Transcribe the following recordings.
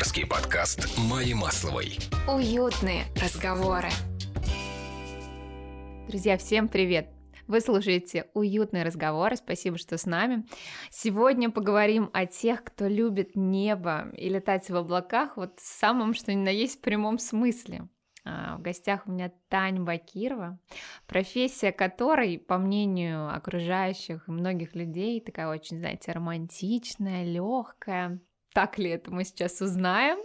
авторский подкаст Майи Масловой. Уютные разговоры. Друзья, всем привет! Вы слушаете «Уютные разговоры», спасибо, что с нами. Сегодня поговорим о тех, кто любит небо и летать в облаках, вот в самом, что ни на есть, прямом смысле. А, в гостях у меня Тань Бакирова, профессия которой, по мнению окружающих и многих людей, такая очень, знаете, романтичная, легкая. Так ли это мы сейчас узнаем?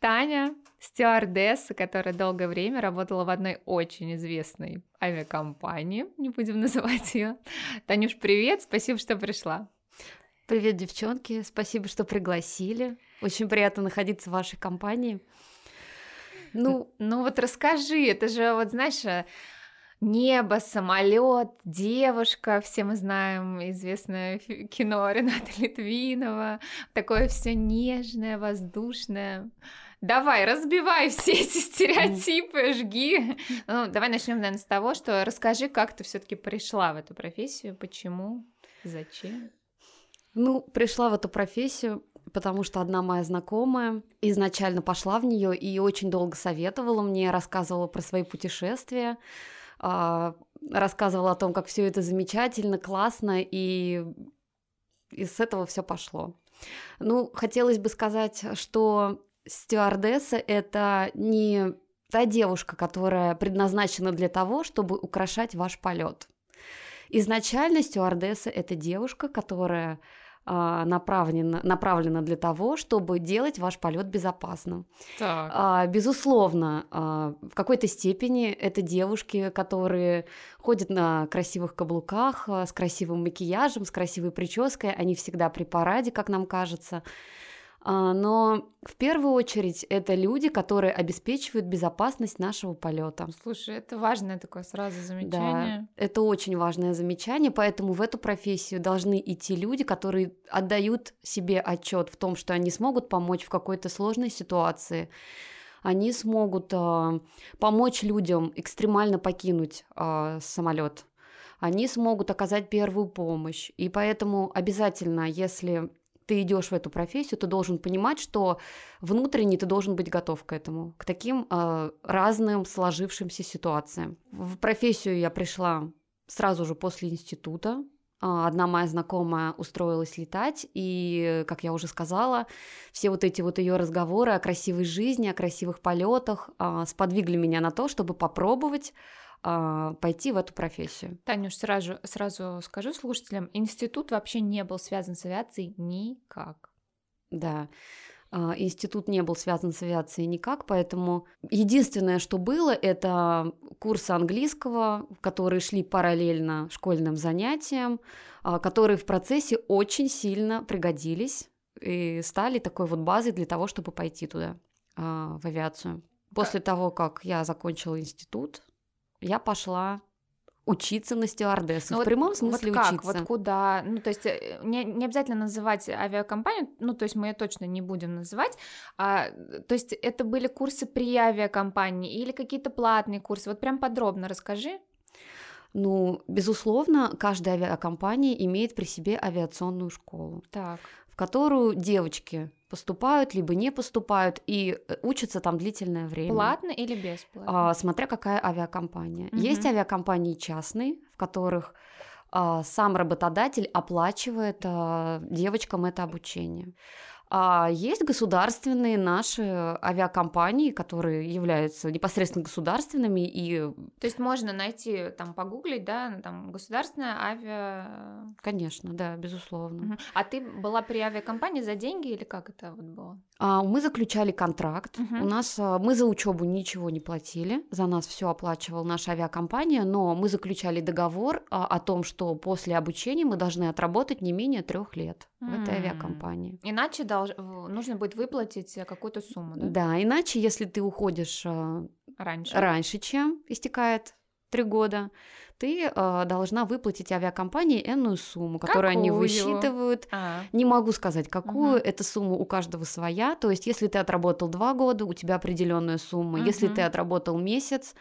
Таня, стюардесса, которая долгое время работала в одной очень известной авиакомпании, не будем называть ее. Танюш, привет, спасибо, что пришла. Привет, девчонки, спасибо, что пригласили. Очень приятно находиться в вашей компании. Ну, ну вот расскажи, это же вот знаешь, э, небо, самолет, девушка, все мы знаем известное кино Рената Литвинова, такое все нежное, воздушное. Давай, разбивай все эти стереотипы, жги. Ну, давай начнем, наверное, с того, что расскажи, как ты все-таки пришла в эту профессию, почему, зачем. Ну, пришла в эту профессию потому что одна моя знакомая изначально пошла в нее и очень долго советовала мне, рассказывала про свои путешествия, рассказывала о том, как все это замечательно, классно, и, и с этого все пошло. Ну, хотелось бы сказать, что стюардесса это не та девушка, которая предназначена для того, чтобы украшать ваш полет. Изначально стюардесса это девушка, которая а, направлена, направлена для того, чтобы делать ваш полет безопасным. Так. А, безусловно, а, в какой-то степени это девушки, которые ходят на красивых каблуках, с красивым макияжем, с красивой прической, они всегда при параде, как нам кажется. А, но в первую очередь это люди, которые обеспечивают безопасность нашего полета. Слушай, это важное такое сразу замечание. Да, это очень важное замечание, поэтому в эту профессию должны идти люди, которые отдают себе отчет в том, что они смогут помочь в какой-то сложной ситуации. Они смогут э, помочь людям экстремально покинуть э, самолет они смогут оказать первую помощь. И поэтому обязательно, если ты идешь в эту профессию, ты должен понимать, что внутренне ты должен быть готов к этому, к таким э, разным сложившимся ситуациям. В профессию я пришла сразу же после института. А, одна моя знакомая устроилась летать, и, как я уже сказала, все вот эти вот ее разговоры о красивой жизни, о красивых полетах э, сподвигли меня на то, чтобы попробовать а, пойти в эту профессию. Танюш, сразу, сразу скажу слушателям, институт вообще не был связан с авиацией никак. Да, а, институт не был связан с авиацией никак, поэтому единственное, что было, это курсы английского, которые шли параллельно школьным занятиям, а, которые в процессе очень сильно пригодились и стали такой вот базой для того, чтобы пойти туда, в авиацию. После того, как я закончила институт, я пошла учиться на стюардессу. Ну, в вот, прямом смысле вот как, учиться. Вот куда? Ну, то есть э, не, не обязательно называть авиакомпанию, ну, то есть мы ее точно не будем называть. А, то есть это были курсы при авиакомпании или какие-то платные курсы? Вот прям подробно расскажи. Ну, безусловно, каждая авиакомпания имеет при себе авиационную школу, так. в которую девочки поступают, либо не поступают и э, учатся там длительное время. Платно или бесплатно? А, смотря какая авиакомпания. Угу. Есть авиакомпании частные, в которых а, сам работодатель оплачивает а, девочкам это обучение. А есть государственные наши авиакомпании, которые являются непосредственно государственными и... То есть можно найти, там, погуглить, да, там, государственная авиа... Конечно, да, безусловно. А ты была при авиакомпании за деньги или как это вот было? А, мы заключали контракт. Угу. У нас а, мы за учебу ничего не платили, за нас все оплачивала наша авиакомпания, но мы заключали договор а, о том, что после обучения мы должны отработать не менее трех лет в этой авиакомпании. Иначе долж... нужно будет выплатить какую-то сумму, да? Да, иначе, если ты уходишь раньше, раньше чем истекает три года, ты э, должна выплатить авиакомпании энную сумму, которую какую? они высчитывают. А. Не могу сказать, какую. Угу. Эта сумма у каждого своя. То есть, если ты отработал два года, у тебя определенная сумма. Угу. Если ты отработал месяц,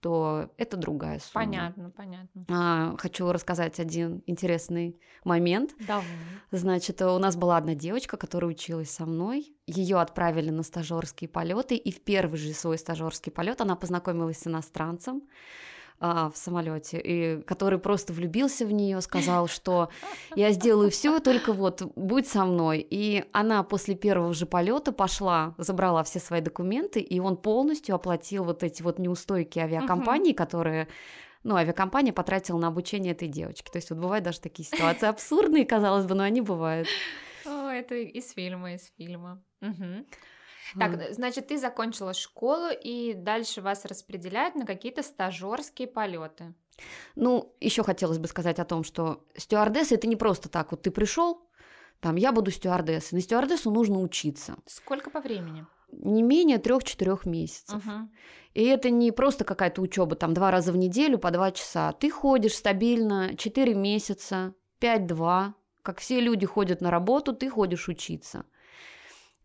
то это другая сумма. Понятно, понятно. А, хочу рассказать один интересный момент. Давай. Значит, у нас была одна девочка, которая училась со мной. Ее отправили на стажерские полеты, и в первый же свой стажерский полет она познакомилась с иностранцем а, в самолете, и который просто влюбился в нее, сказал, что я сделаю все, только вот будь со мной. И она после первого же полета пошла, забрала все свои документы, и он полностью оплатил вот эти вот неустойки авиакомпании, которые ну, авиакомпания потратила на обучение этой девочки. То есть вот бывают даже такие ситуации абсурдные, казалось бы, но они бывают. О, это из фильма, из фильма. Угу. Так, значит, ты закончила школу, и дальше вас распределяют на какие-то стажерские полеты. Ну, еще хотелось бы сказать о том, что стюардесса это не просто так. Вот ты пришел, там, я буду стюардессой. На стюардессу нужно учиться. Сколько по времени? Не менее трех-четырех месяцев. Угу. И это не просто какая-то учеба, там, два раза в неделю по два часа. Ты ходишь стабильно четыре месяца, пять-два. Как все люди ходят на работу, ты ходишь учиться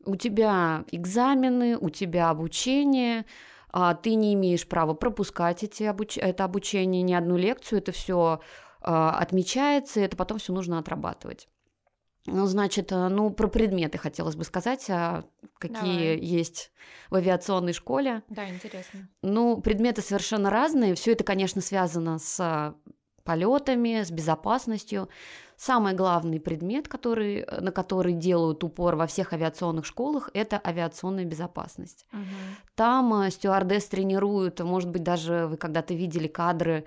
у тебя экзамены, у тебя обучение, а ты не имеешь права пропускать эти обуч... это обучение, ни одну лекцию, это все а, отмечается, это потом все нужно отрабатывать. Ну, значит, э, ну, про предметы хотелось бы сказать, а какие Давай. есть в авиационной школе. Да, интересно. Ну, предметы совершенно разные. Все это, конечно, связано с полетами, с безопасностью. Самый главный предмет, который, э, на который делают упор во всех авиационных школах, это авиационная безопасность. Угу. Там э, стюардесс тренируют, может быть, даже вы когда-то видели кадры,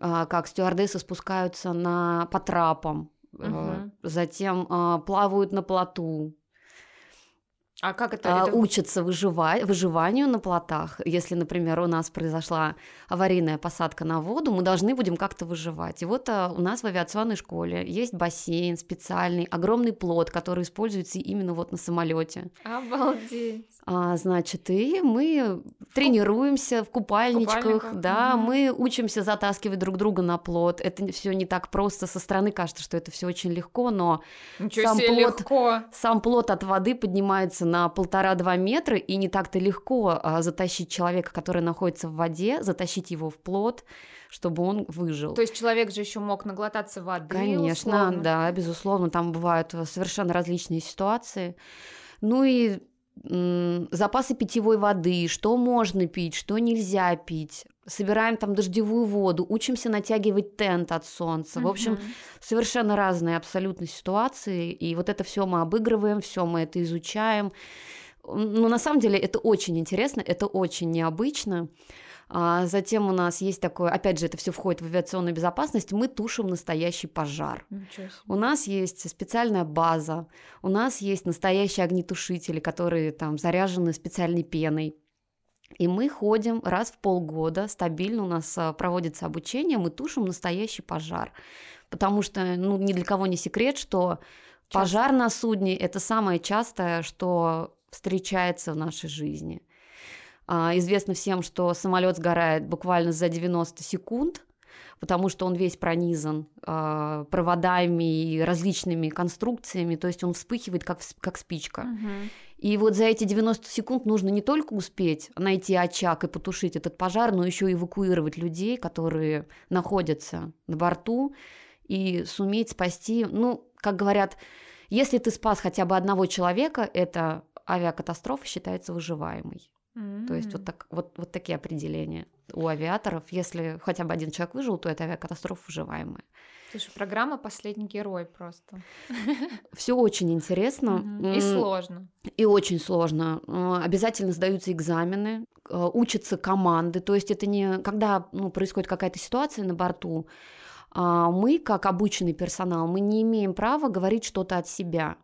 э, как стюардессы спускаются на, по трапам, Угу. затем плавают на плоту, А как это? а, это... учатся выживать, выживанию на плотах. Если, например, у нас произошла аварийная посадка на воду, мы должны будем как-то выживать. И вот а, у нас в авиационной школе есть бассейн специальный, огромный плот, который используется именно вот на самолете. Обалдеть. А, значит, и мы тренируемся в купальничках, купальниках, да, мгм. мы учимся затаскивать друг друга на плот. Это все не так просто. Со стороны кажется, что это все очень легко, но Ничего Сам плот. легко. сам плот от воды поднимается на полтора-два метра, и не так-то легко а, затащить человека, который находится в воде, затащить его в плот, чтобы он выжил. То есть человек же еще мог наглотаться воды. Конечно, условно. да, безусловно, там бывают э, совершенно различные ситуации. Ну и запасы питьевой воды, что можно пить, что нельзя пить. Собираем там дождевую воду, учимся натягивать тент от солнца. В общем, совершенно разные абсолютно ситуации, и вот это все мы обыгрываем, все мы это изучаем. Но на самом деле это очень интересно, это очень необычно. А затем у нас есть такое, опять же, это все входит в авиационную безопасность, мы тушим настоящий пожар. У нас есть специальная база, у нас есть настоящие огнетушители, которые там заряжены специальной пеной. И мы ходим раз в полгода, стабильно у нас а, проводится обучение, мы тушим настоящий пожар. Потому что, ну, ни для кого не секрет, что Часто. пожар на судне – это самое частое, что встречается в нашей жизни. А, Известно всем, что самолет сгорает буквально за 90 секунд, потому что он весь пронизан а, проводами и различными конструкциями, то есть он вспыхивает как, как спичка. Мгм. И вот за эти 90 секунд нужно не только успеть найти очаг и потушить этот пожар, но еще эвакуировать людей, которые находятся на борту, и суметь спасти, ну, как говорят, если ты спас хотя бы одного человека, это авиакатастрофа считается выживаемой. То есть вот, так, вот, вот такие определения у авиаторов. Если хотя бы один человек выжил, то это авиакатастрофа выживаемая. Слушай, программа «Последний герой» просто. Все очень интересно. И сложно. И очень сложно. Э, Обязательно сдаются экзамены, э, учатся команды. То есть это не когда ну, происходит какая-то ситуация на борту, а мы, как обученный персонал, мы не имеем права говорить что-то от себя.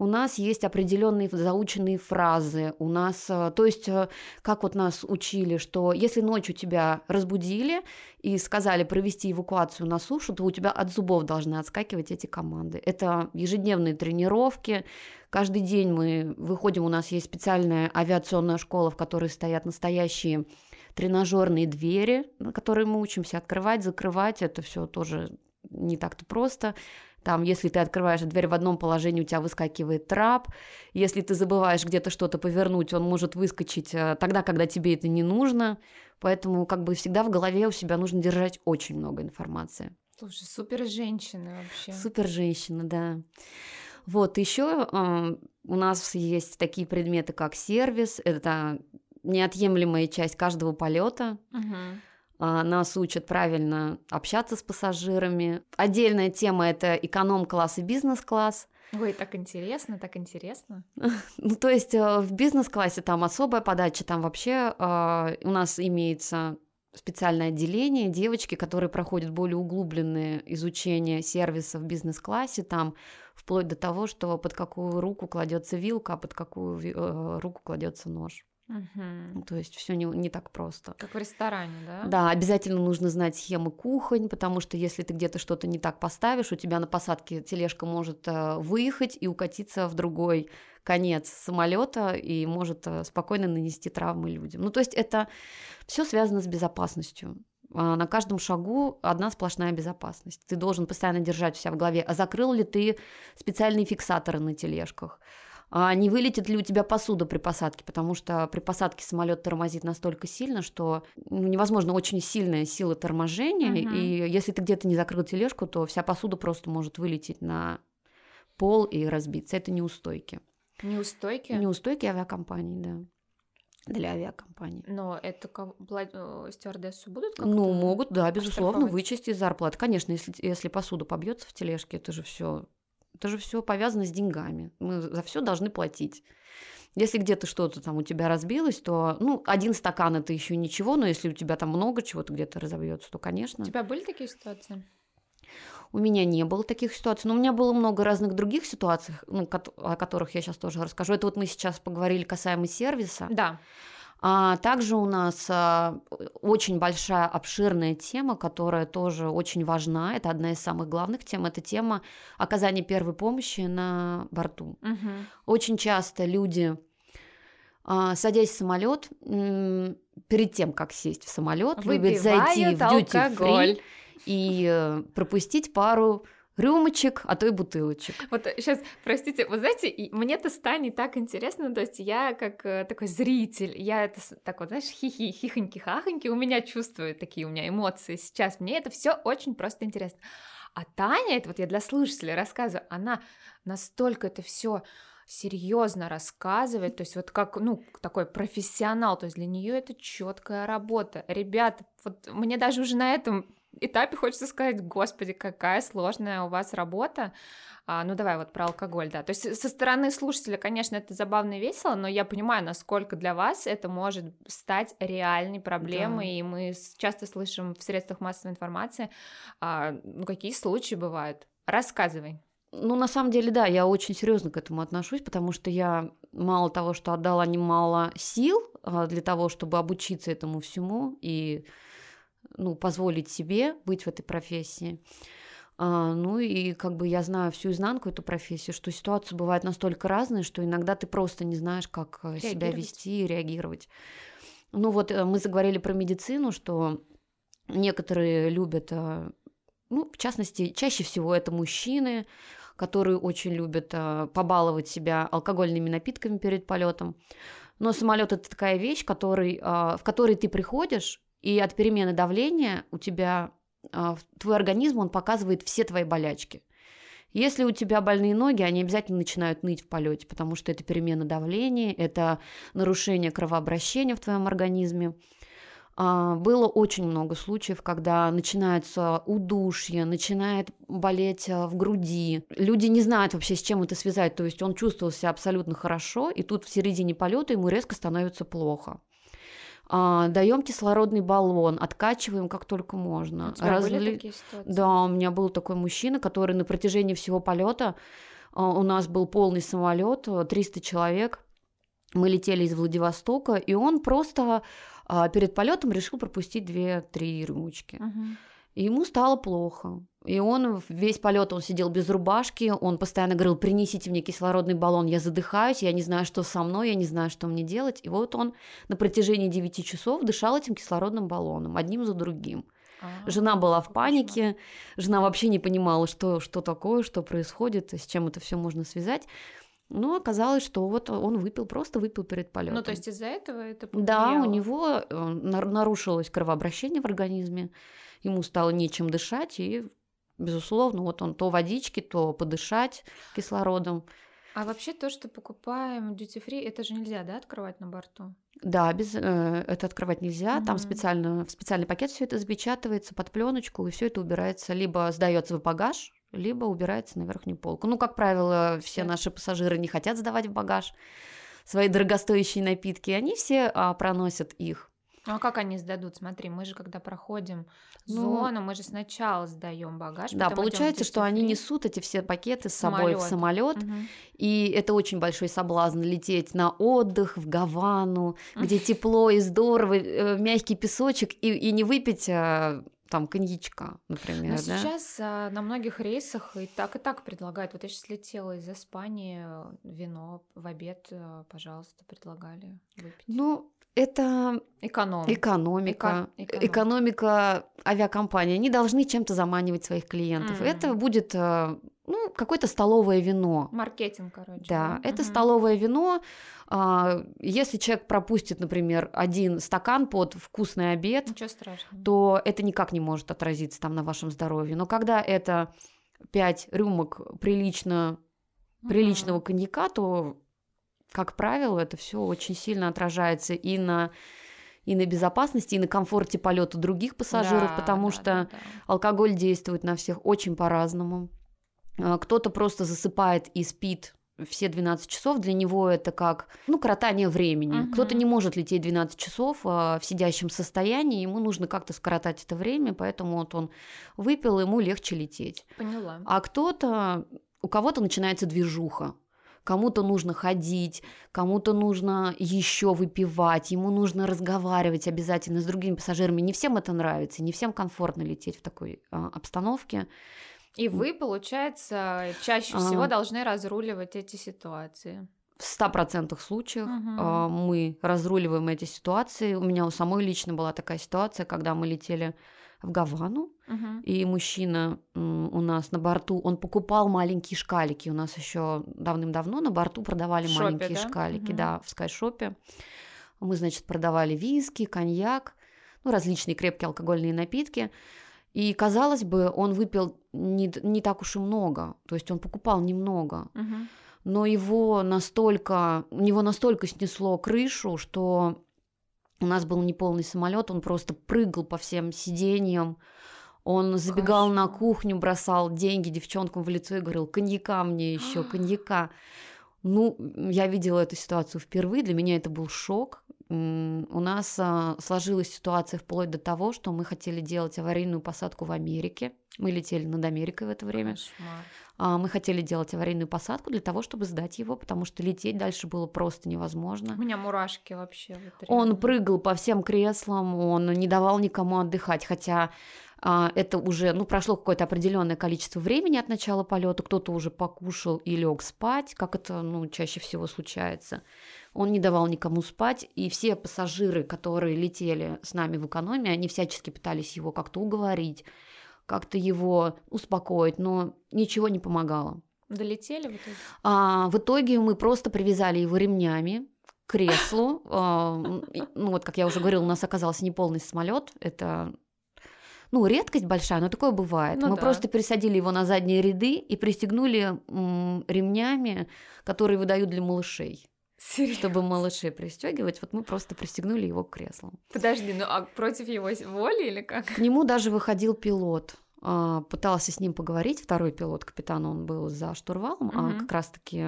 У нас есть определенные заученные фразы. У нас, э, то есть, э, как вот нас учили, что если ночью тебя разбудили и сказали провести эвакуацию на сушу, то у тебя от зубов должны отскакивать эти команды. Это ежедневные тренировки. Каждый день мы выходим, у нас есть специальная авиационная школа, в которой стоят настоящие тренажерные двери, на которые мы учимся открывать, закрывать. Это все тоже не так-то просто. Там, если ты открываешь дверь в одном положении, у тебя выскакивает трап. Если ты забываешь где-то что-то повернуть, он может выскочить э, тогда, когда тебе это не нужно. Поэтому как бы всегда в голове у себя нужно держать очень много информации. Слушай, супер женщина вообще. Супер женщина, да. Вот еще э, у нас есть такие предметы, как сервис. Это неотъемлемая часть каждого полета. Угу. Нас учат правильно общаться с пассажирами. Отдельная тема это эконом-класс и бизнес-класс. Ой, так интересно, так интересно. Ну, то есть э, в бизнес-классе там особая подача, там вообще э, у нас имеется специальное отделение, девочки, которые проходят более углубленное изучение сервиса в бизнес-классе, там вплоть до того, что под какую руку кладется вилка, а под какую э, руку кладется нож. Угу. То есть все не, не так просто. Как в ресторане, да? Да, обязательно нужно знать схемы кухонь, потому что если ты где-то что-то не так поставишь, у тебя на посадке тележка может э, выехать и укатиться в другой конец самолета и может э, спокойно нанести травмы людям. Ну, то есть это все связано с безопасностью. А на каждом шагу одна сплошная безопасность. Ты должен постоянно держать у себя в голове, а закрыл ли ты специальные фиксаторы на тележках, а не вылетит ли у тебя посуда при посадке, потому что при посадке самолет тормозит настолько сильно, что ну, невозможно очень сильная сила торможения, Мгм. и если ты где-то не закрыл тележку, то вся посуда просто может вылететь на пол и разбиться. Это неустойки. Неустойки? Неустойки авиакомпании, да. Для авиакомпании. Но это э, стюардессу будут как-то? Ну, могут, да, безусловно, вычесть из зарплаты. Конечно, если, если посуда побьется в тележке, это же все это же все повязано с деньгами. Мы за все должны платить. Если где-то что-то там у тебя разбилось, то, ну, один стакан это еще ничего, но если у тебя там много чего-то где-то разобьется, то, конечно. У тебя были такие ситуации? У меня не было таких ситуаций, но у меня было много разных других ситуаций, ну, о которых я сейчас тоже расскажу. Это вот мы сейчас поговорили касаемо сервиса. Да. А также у нас а, очень большая, обширная тема, которая тоже очень важна. Это одна из самых главных тем. Это тема оказания первой помощи на борту. Мгм. Очень часто люди, а, садясь в самолет, перед тем, как сесть в самолет, любят зайти в free и э, пропустить пару рюмочек, а то и бутылочек. Вот сейчас, простите, вы знаете, и мне это станет так интересно, то есть я как э, такой зритель, я это так вот, знаешь, хихи, хихоньки, хахоньки, у меня чувствуют такие у меня эмоции сейчас, мне это все очень просто интересно. А Таня, это вот я для слушателей рассказываю, она настолько это все серьезно рассказывает, то есть вот как, ну, такой профессионал, то есть для нее это четкая работа. Ребята, вот мне даже уже на этом этапе хочется сказать, господи, какая сложная у вас работа. А, ну давай вот про алкоголь, да. То есть со стороны слушателя, конечно, это забавно и весело, но я понимаю, насколько для вас это может стать реальной проблемой, Да. и мы часто слышим в средствах массовой информации, а, ну какие случаи бывают. Рассказывай. Ну, на самом деле, да, я очень серьезно к этому отношусь, потому что я мало того, что отдала немало сил а, для того, чтобы обучиться этому всему и ну, позволить себе быть в этой профессии. А, ну и как бы я знаю всю изнанку эту профессию, что ситуации бывают настолько разные, что иногда ты просто не знаешь, как э, себя вести и реагировать. Ну вот э, мы заговорили про медицину, что некоторые любят, э, ну, в частности, чаще всего это мужчины, которые очень любят побаловать себя алкогольными напитками перед полетом. Но самолет это такая вещь, который, в которой ты приходишь, и от перемены давления у тебя э, твой организм он показывает все твои болячки. Если у тебя больные ноги, они обязательно начинают ныть в полете, потому что это перемена давления, это нарушение кровообращения в твоем организме. А, Было очень много случаев, когда начинается удушье, начинает болеть а, в груди. Люди не знают вообще, с чем это связать. То есть он чувствовал себя абсолютно хорошо, и тут в середине полета ему резко становится плохо. А, Даем кислородный баллон, откачиваем как только можно. У тебя были Разли- такие ситуации? да, у меня был такой мужчина, который на протяжении всего полета, а, у нас был полный самолет, 300 человек, мы летели из Владивостока, и он просто а, перед полетом решил пропустить 2-3 рюмочки. Мгм. И ему стало плохо. И он весь полет он сидел без рубашки, он постоянно говорил, принесите мне кислородный баллон, я задыхаюсь, я не знаю, что со мной, я не знаю, что мне делать. И вот он на протяжении 9 часов дышал этим кислородным баллоном, одним за другим. А, Жена была в панике, жена вообще не понимала, что, что такое, что происходит, с чем это все можно связать. Но оказалось, что вот он выпил, просто выпил перед полетом. Ну, то есть из-за этого это Да, у повлияло? него э, нар- нарушилось кровообращение в организме, ему стало нечем дышать, и, безусловно, вот он то водички, то подышать кислородом. А вообще то, что покупаем duty free, это же нельзя, да, открывать на борту? Да, без, э, это открывать нельзя. Там Мгм. специально в специальный пакет все это запечатывается под пленочку, и все это убирается либо сдается в багаж, либо убирается на верхнюю полку. Ну, как правило, все Все. наши пассажиры не хотят сдавать в багаж свои дорогостоящие напитки, они все а, проносят их. Ну, а как они сдадут? Смотри, мы же когда проходим Ну, зону, мы же сначала сдаем багаж. Да, в получается, что они несут эти все пакеты с собой в Самолёт. самолет, Мгм. и это очень большой соблазн лететь на отдых в Гавану, где тепло и здорово, э, мягкий песочек, и, и не выпить а, там коньячка, например, Но да? сейчас а, на многих рейсах и так, и так предлагают. Вот я сейчас летела из Испании, вино в обед, э, пожалуйста, предлагали выпить. Ну, это Эконом. экономика, Эко- эконом. экономика авиакомпании. Они должны чем-то заманивать своих клиентов. М. Это будет, э, ну, какое-то столовое вино. Маркетинг, короче. Да, это Мгм. столовое вино. А, Если человек пропустит, например, один стакан под вкусный обед, Ничего страшного. то это никак не может отразиться там на вашем здоровье. Но когда это 5 рюмок прилично, приличного Мгм. коньяка, то, как правило, это все очень сильно отражается и на и на безопасности, и на комфорте полета других пассажиров, Да, потому да, что да, да. алкоголь действует на всех очень по-разному. А, Кто-то просто засыпает и спит все 12 часов, для него это как, ну, коротание времени. Мгм. Кто-то не может лететь 12 часов а, в сидящем состоянии, ему нужно как-то скоротать это время, поэтому вот он выпил, ему легче лететь. Поняла. А кто-то, у кого-то начинается движуха. Кому-то нужно ходить, кому-то нужно еще выпивать, ему нужно разговаривать обязательно с другими пассажирами. Не всем это нравится, не всем комфортно лететь в такой а, обстановке. И вы, получается, чаще А. всего должны разруливать эти ситуации. В 100% случаях Мгм. а, мы разруливаем эти ситуации. У меня у самой лично была такая ситуация, когда мы летели в Гавану, Мгм. И мужчина у нас на борту, он покупал маленькие шкалики. У нас еще давным-давно на борту продавали В шопе, маленькие да? шкалики, Мгм. да, в скайшопе. Мы, значит, продавали виски, коньяк, ну, различные крепкие алкогольные напитки. И, казалось бы, он выпил не, не так уж и много. То есть он покупал немного. Мгм. Но его настолько, у него настолько снесло крышу, что у нас был неполный самолет, он просто прыгал по всем сиденьям, он забегал на Кошмар. кухню, бросал деньги девчонкам в лицо и говорил, коньяка мне еще, коньяка. Ну, я видела эту ситуацию впервые, для меня это был шок. У нас а, сложилась ситуация вплоть до того, что мы хотели делать аварийную посадку в Америке. Мы летели над Америкой в это время. Кошмар. А, Мы хотели делать аварийную посадку для того, чтобы сдать его, потому что лететь дальше было просто У невозможно. меня мурашки вообще. вот Он прыгал по всем креслам, он не давал никому отдыхать, хотя а, это уже, ну, прошло какое-то определенное количество времени от начала полета, кто-то уже покушал и лег спать, как это, ну, чаще всего случается. Он не давал никому спать, и все пассажиры, которые летели с нами в экономии, они всячески пытались его как-то уговорить, как-то его успокоить, но ничего не помогало. Долетели в итоге? А, в итоге мы просто привязали его ремнями к креслу. А, ну вот, как я уже говорила, у нас оказался неполный самолет. Это ну, редкость большая, но такое бывает. Ну мы да. просто пересадили его на задние ряды и пристегнули ремнями, которые выдают для малышей. Серьезно? Чтобы малышей пристегивать, вот мы просто пристегнули его к креслам. Подожди, ну а против его воли или как? К нему даже выходил пилот. а, Пытался с ним поговорить. Второй пилот, капитан, он был за штурвалом, а Мгм. как раз-таки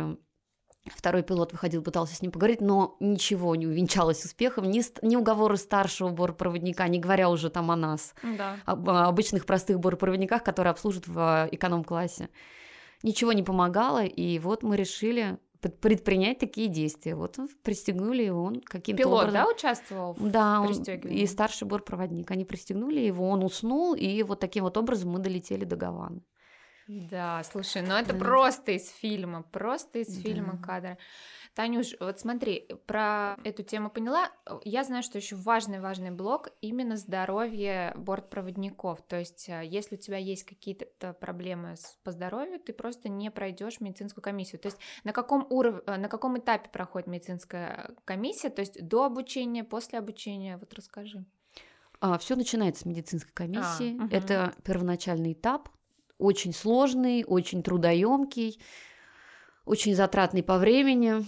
второй пилот выходил, пытался с ним поговорить, но ничего не увенчалось успехом. Ни, ни уговоры старшего бортпроводника, не говоря уже там о нас, Да. об а, обычных простых бортпроводниках, которые обслуживают в а, эконом-классе. Ничего не помогало, и вот мы решили предпринять такие действия. Вот пристегнули его, он каким-то Пилот, образом... да, участвовал? в Да, он и старший бортпроводник. Они пристегнули его, он уснул, и вот таким вот образом мы долетели до Гаваны. Да, слушай, ну это Да. просто из фильма, просто из Да. фильма кадр. Танюш, вот смотри, про эту тему поняла. Я знаю, что еще важный-важный блок именно здоровье бортпроводников. То есть, э, если у тебя есть какие-то проблемы с- по здоровью, ты просто не пройдешь медицинскую комиссию. То есть, на каком уровне, на каком этапе проходит медицинская комиссия? То есть, до обучения, после обучения? Вот расскажи. все начинается с медицинской комиссии. мгм. Это первоначальный этап, очень сложный, очень трудоемкий, очень затратный по времени.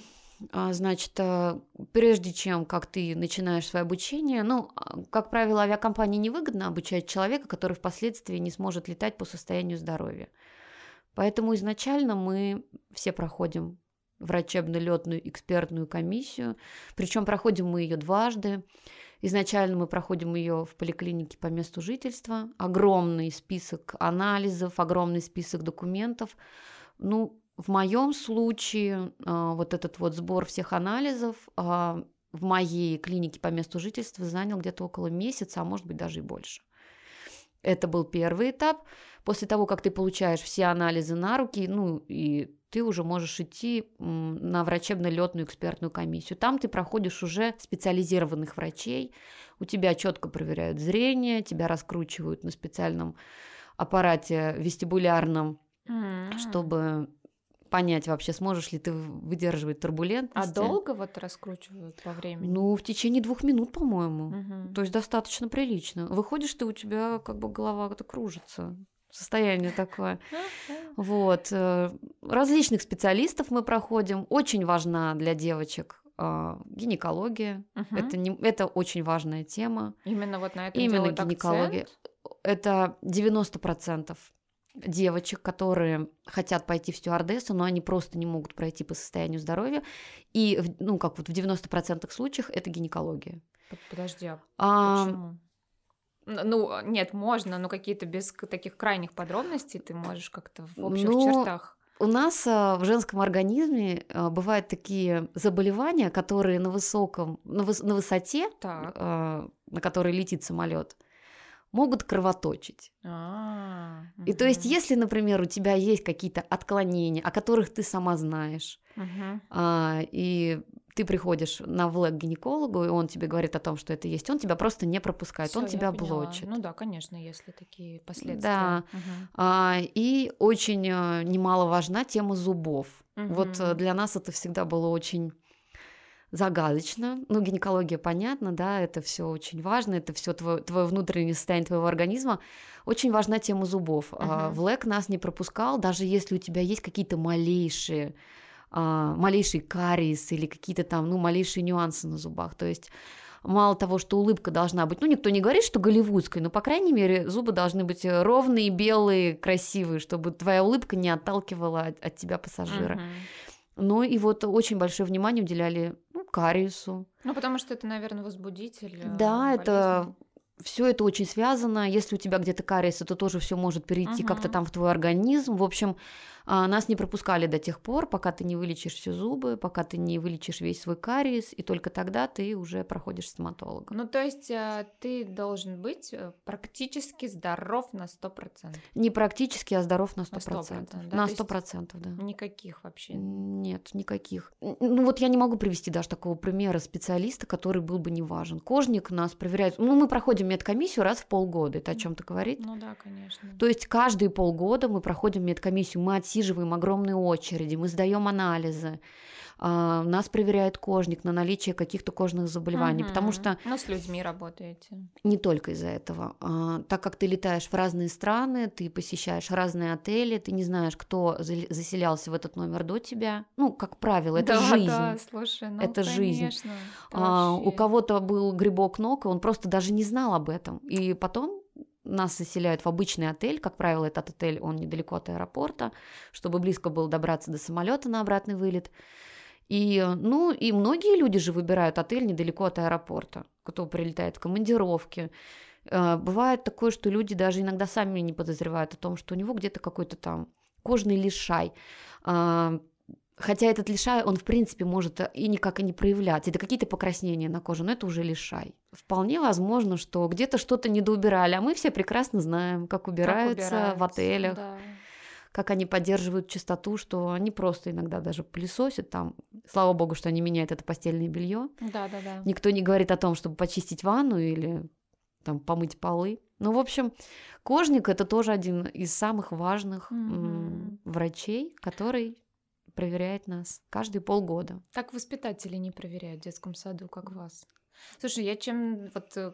А, Значит, а, прежде чем как ты начинаешь свое обучение, ну, а, как правило, авиакомпании невыгодно обучать человека, который впоследствии не сможет летать по состоянию здоровья. Поэтому изначально мы все проходим врачебно-летную экспертную комиссию, причем проходим мы ее дважды. Изначально мы проходим ее в поликлинике по месту жительства. Огромный список анализов, огромный список документов. Ну, в моем случае а, вот этот вот сбор всех анализов а, в моей клинике по месту жительства занял где-то около месяца, а может быть даже и больше. Это был первый этап. После того, как ты получаешь все анализы на руки, ну и ты уже можешь идти на врачебно-летную экспертную комиссию. Там ты проходишь уже специализированных врачей, у тебя четко проверяют зрение, тебя раскручивают на специальном аппарате вестибулярном, М. чтобы понять вообще, сможешь ли ты выдерживать А турбулентность. долго вот раскручивают по времени? Ну, в течение двух минут, по-моему. Мгм. То есть достаточно прилично. Выходишь ты, у тебя как бы голова как-то кружится. Состояние такое. Вот. э, Различных специалистов мы проходим. Очень важна для девочек а, гинекология. Мгм. Это, не, это очень важная тема. Именно вот на этом Именно гинекология. акцент? Это 90% девочек, которые хотят пойти в стюардессу, но они просто не могут пройти по состоянию здоровья. И, ну, как вот в 90% случаях это гинекология. Под- Подожди, а А, почему? Ну, нет, можно, но какие-то без таких крайних подробностей ты можешь как-то в общих Ну, чертах. У нас а, в женском организме а, бывают такие заболевания, которые на высоком, на, выс- на высоте, Так. а, на которой летит самолет, могут кровоточить. А, И то есть, если, например, у тебя есть какие-то отклонения, о которых ты сама знаешь, мгм. а, и ты приходишь на влэк к гинекологу, и он тебе говорит о том, что это есть, он тебя просто не пропускает, Всё, он тебя блочит. Ну да, конечно, если такие последствия. Да. Мгм. А, и очень а, немаловажна тема зубов. Вот э, для нас это всегда было очень загадочно. Ну, гинекология, понятно, да, это все очень важно, это все твое, твое внутреннее состояние твоего организма. Очень важна тема зубов. А, Мгм. В ЛЭК нас не пропускал, даже если у тебя есть какие-то малейшие, а, малейший кариес или какие-то там, ну, малейшие нюансы на зубах. То есть мало того, что улыбка должна быть, ну, никто не говорит, что голливудской, но, по крайней мере, зубы должны быть ровные, белые, красивые, чтобы твоя улыбка не отталкивала от, от тебя пассажира. Мгм. Ну и вот очень большое внимание уделяли кариесу. Ну, потому что это, наверное, возбудитель. э, Да, это болезни. все это очень связано. Если у тебя где-то кариес, это тоже все может перейти как-то Мгм. там в твой организм. В общем, а, нас не пропускали до тех пор, пока ты не вылечишь все зубы, пока ты не вылечишь весь свой кариес, и только тогда ты уже проходишь стоматолога. Ну, то есть э, ты должен быть э, практически здоров на 100%. Не практически, а здоров на На 100%. 100%, да, На то есть 100%, да. Никаких вообще. Нет, никаких. Ну вот я не могу привести даже такого примера специалиста, который был бы не важен. Кожник нас проверяет. Ну, мы проходим медкомиссию раз в полгода. Это о чем-то говорит? Ну да, конечно. То есть каждые полгода мы проходим медкомиссию, мы отсиживаем огромные очереди, мы сдаем анализы, а, нас проверяет кожник на наличие каких-то кожных заболеваний, потому Мгм. что Ну, с людьми работаете. не только из-за этого. А, так как ты летаешь в разные страны, ты посещаешь разные отели, ты не знаешь, кто за- заселялся в этот номер до тебя. Ну, как правило, это да, жизнь. Да, слушай, ну, Это жизнь. конечно, это А, у вообще- кого-то был грибок ног, и он просто даже не знал об этом. И потом нас заселяют в обычный отель. Как правило, этот отель, он недалеко от аэропорта, чтобы близко было добраться до самолета на обратный вылет. И, э, ну, и многие люди же выбирают отель недалеко от аэропорта, кто прилетает в командировки. Э, Бывает такое, что люди даже иногда сами не подозревают о том, что у него где-то какой-то там кожный лишай. Хотя этот лишай, он в принципе может э, и никак и не проявлять. Это какие-то покраснения на коже, но это уже лишай. Вполне возможно, что где-то что-то недоубирали, а мы все прекрасно знаем, как Как убираются в убираются, отелях, да. как они поддерживают чистоту, что они просто иногда даже пылесосят там. Слава богу, что они меняют это постельное белье. Да, да, да. Никто не говорит о том, чтобы почистить ванну или там помыть полы. Ну, в общем, кожник это тоже один из самых важных м, врачей, который проверяет нас каждые полгода. Так воспитатели не проверяют в детском саду, как вас. Слушай, я чем вот э,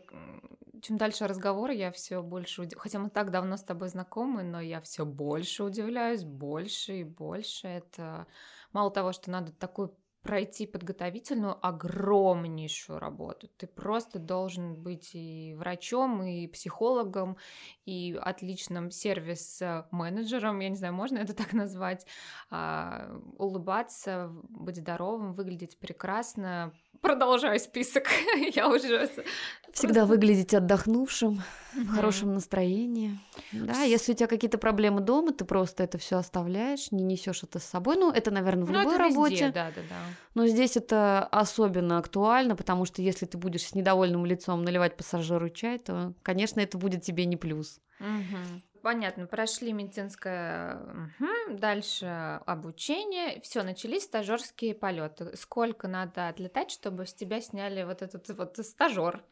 чем дальше разговор, я все больше удив... хотя мы так давно с тобой знакомы, но я все больше удивляюсь, больше и больше. Это мало того, что надо такой пройти подготовительную огромнейшую работу. Ты просто должен быть и врачом, и психологом, и отличным сервис-менеджером, я не знаю, можно это так назвать, а, улыбаться, быть здоровым, выглядеть прекрасно. Продолжаю список. я уже всегда просто... выглядеть отдохнувшим, в хорошем настроении. Да, если у тебя какие-то проблемы дома, ты просто это все оставляешь, не несешь это с собой. Ну, это, наверное, в ну, любой работе. Везде, да, да, да. Но здесь это особенно актуально, потому что если ты будешь с недовольным лицом наливать пассажиру чай, то, конечно, это будет тебе не плюс. Угу. Понятно, прошли медицинское, угу. дальше обучение, все, начались стажерские полеты. Сколько надо отлетать, чтобы с тебя сняли вот этот вот стажер?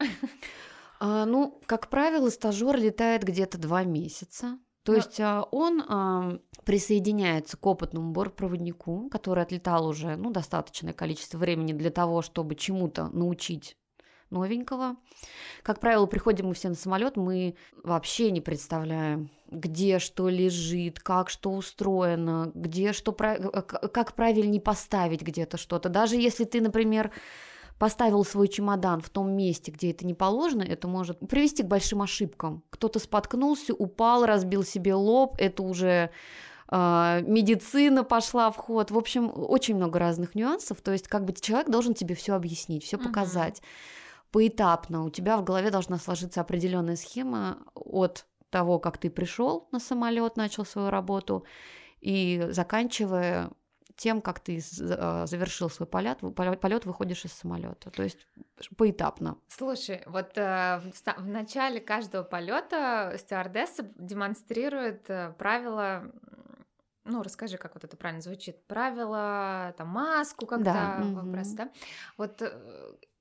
А, ну, как правило, стажер летает где-то два месяца. То Но... есть а, он а, присоединяется к опытному бортпроводнику, который отлетал уже ну, достаточное количество времени для того, чтобы чему-то научить новенького. Как правило, приходим мы все на самолет, мы вообще не представляем, где что лежит, как что устроено, где что, э, как правильнее поставить где-то что-то. Даже если ты, например, поставил свой чемодан в том месте, где это не положено, это может привести к большим ошибкам. Кто-то споткнулся, упал, разбил себе лоб, это уже э, медицина пошла в ход. В общем, очень много разных нюансов. То есть, как бы человек должен тебе все объяснить, все показать. Uh-huh. Поэтапно у тебя в голове должна сложиться определенная схема от того, как ты пришел на самолет, начал свою работу, и заканчивая тем, как ты а, завершил свой полет, полет выходишь из самолета. То есть поэтапно. Слушай, вот э, в, в начале каждого полета стюардесса демонстрирует э, правила ну, расскажи, как вот это правильно звучит. Правила, там, маску, когда да. вопрос, угу. да? Вот, э,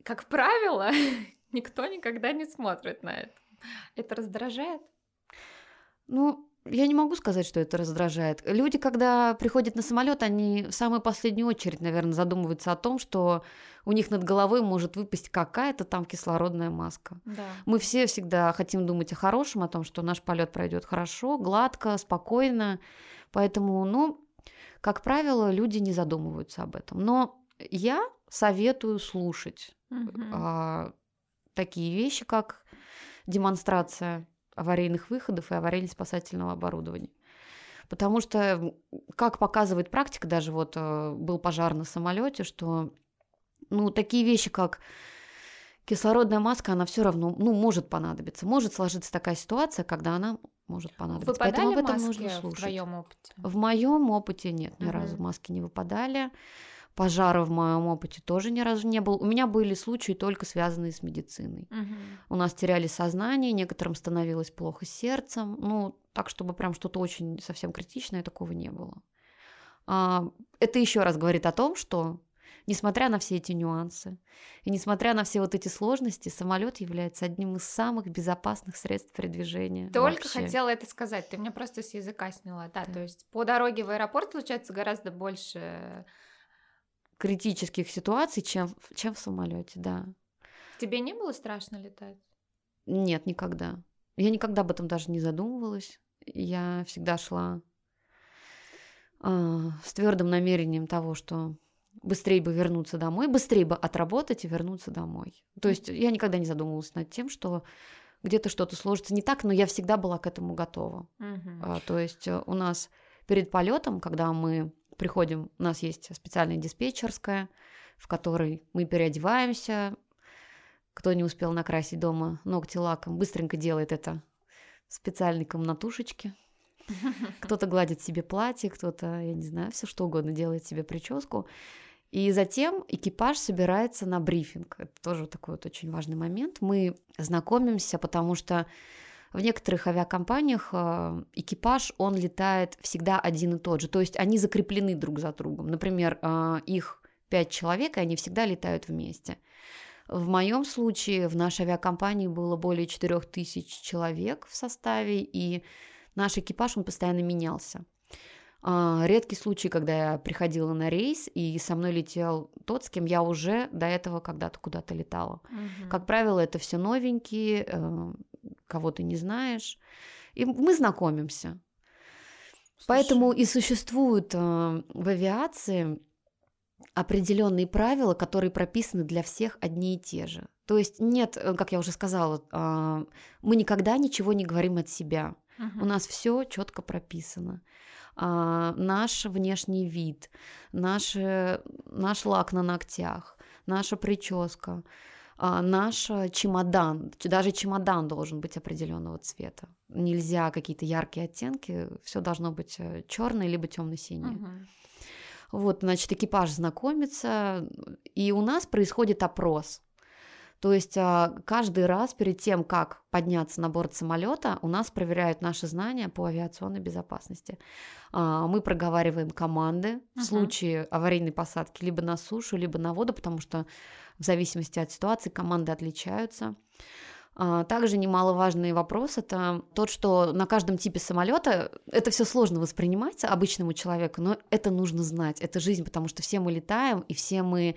как правило, никто никогда не смотрит на это. Это раздражает? Ну, я не могу сказать, что это раздражает. Люди, когда приходят на самолет, они в самую последнюю очередь, наверное, задумываются о том, что у них над головой может выпасть какая-то там кислородная маска. Да. Мы все всегда хотим думать о хорошем, о том, что наш полет пройдет хорошо, гладко, спокойно. Поэтому, ну, как правило, люди не задумываются об этом. Но я советую слушать угу. а, такие вещи, как демонстрация аварийных выходов и аварийно-спасательного оборудования. Потому что, как показывает практика, даже вот э, был пожар на самолете, что ну, такие вещи, как кислородная маска, она все равно, ну, может понадобиться. Может сложиться такая ситуация, когда она может понадобиться. Выпадали Поэтому об этом нужно слушать. в твоем опыте? В моем опыте нет, ни угу. разу маски не выпадали. Пожара в моем опыте тоже ни разу не было. У меня были случаи только связанные с медициной. Угу. У нас теряли сознание, некоторым становилось плохо сердцем. Ну, так, чтобы прям что-то очень совсем критичное, такого не было. А, это еще раз говорит о том, что несмотря на все эти нюансы и несмотря на все вот эти сложности, самолет является одним из самых безопасных средств передвижения. Только вообще. хотела это сказать, ты меня просто с языка сняла, да, да. то есть по дороге в аэропорт случается гораздо больше критических ситуаций, чем, чем в самолете, да. Тебе не было страшно летать? Нет, никогда. Я никогда об этом даже не задумывалась. Я всегда шла э, с твердым намерением того, что быстрее бы вернуться домой, быстрее бы отработать и вернуться домой. То есть я никогда не задумывалась над тем, что где-то что-то сложится не так, но я всегда была к этому готова. Угу. А, то есть э, у нас перед полетом, когда мы приходим, у нас есть специальная диспетчерская, в которой мы переодеваемся. Кто не успел накрасить дома ногти лаком, быстренько делает это в специальной комнатушечке. Кто-то гладит себе платье, кто-то, я не знаю, все что угодно делает себе прическу. И затем экипаж собирается на брифинг. Это тоже такой вот очень важный момент. Мы знакомимся, потому что В некоторых авиакомпаниях э, экипаж, он летает всегда один и тот же, то есть они закреплены друг за другом. Например, э, их пять человек, и они всегда летают вместе. В моем случае в нашей авиакомпании было более 4000 человек в составе, и наш экипаж, он постоянно менялся. А, редкий случай, когда я приходила на рейс, и со мной летел тот, с кем я уже до этого когда-то куда-то летала. Мгм. Как правило, это все новенькие, э, кого ты не знаешь, и мы знакомимся. Поэтому Слушай, и существуют э, в авиации определенные правила, которые прописаны для всех одни и те же. То есть нет, э, как я уже сказала, а, мы никогда ничего не говорим от себя. мгм. У нас все четко прописано. А, наш внешний вид, наш, э, наш лак на ногтях, наша прическа, наш э, чемодан. Даже чемодан должен быть определенного цвета. Нельзя какие-то яркие оттенки, все должно быть черное либо темно-синее. Мгм. Вот, значит, экипаж знакомится, и у нас происходит опрос. То есть а, каждый раз перед тем, как подняться на борт самолета, у нас проверяют наши знания по авиационной безопасности. А, Мы проговариваем команды в Мгм. случае аварийной посадки либо на сушу, либо на воду, потому что в зависимости от ситуации команды отличаются. А, Также немаловажный вопрос это тот, что на каждом типе самолета это все сложно воспринимать обычному человеку, но это нужно знать, это жизнь, потому что все мы летаем и все мы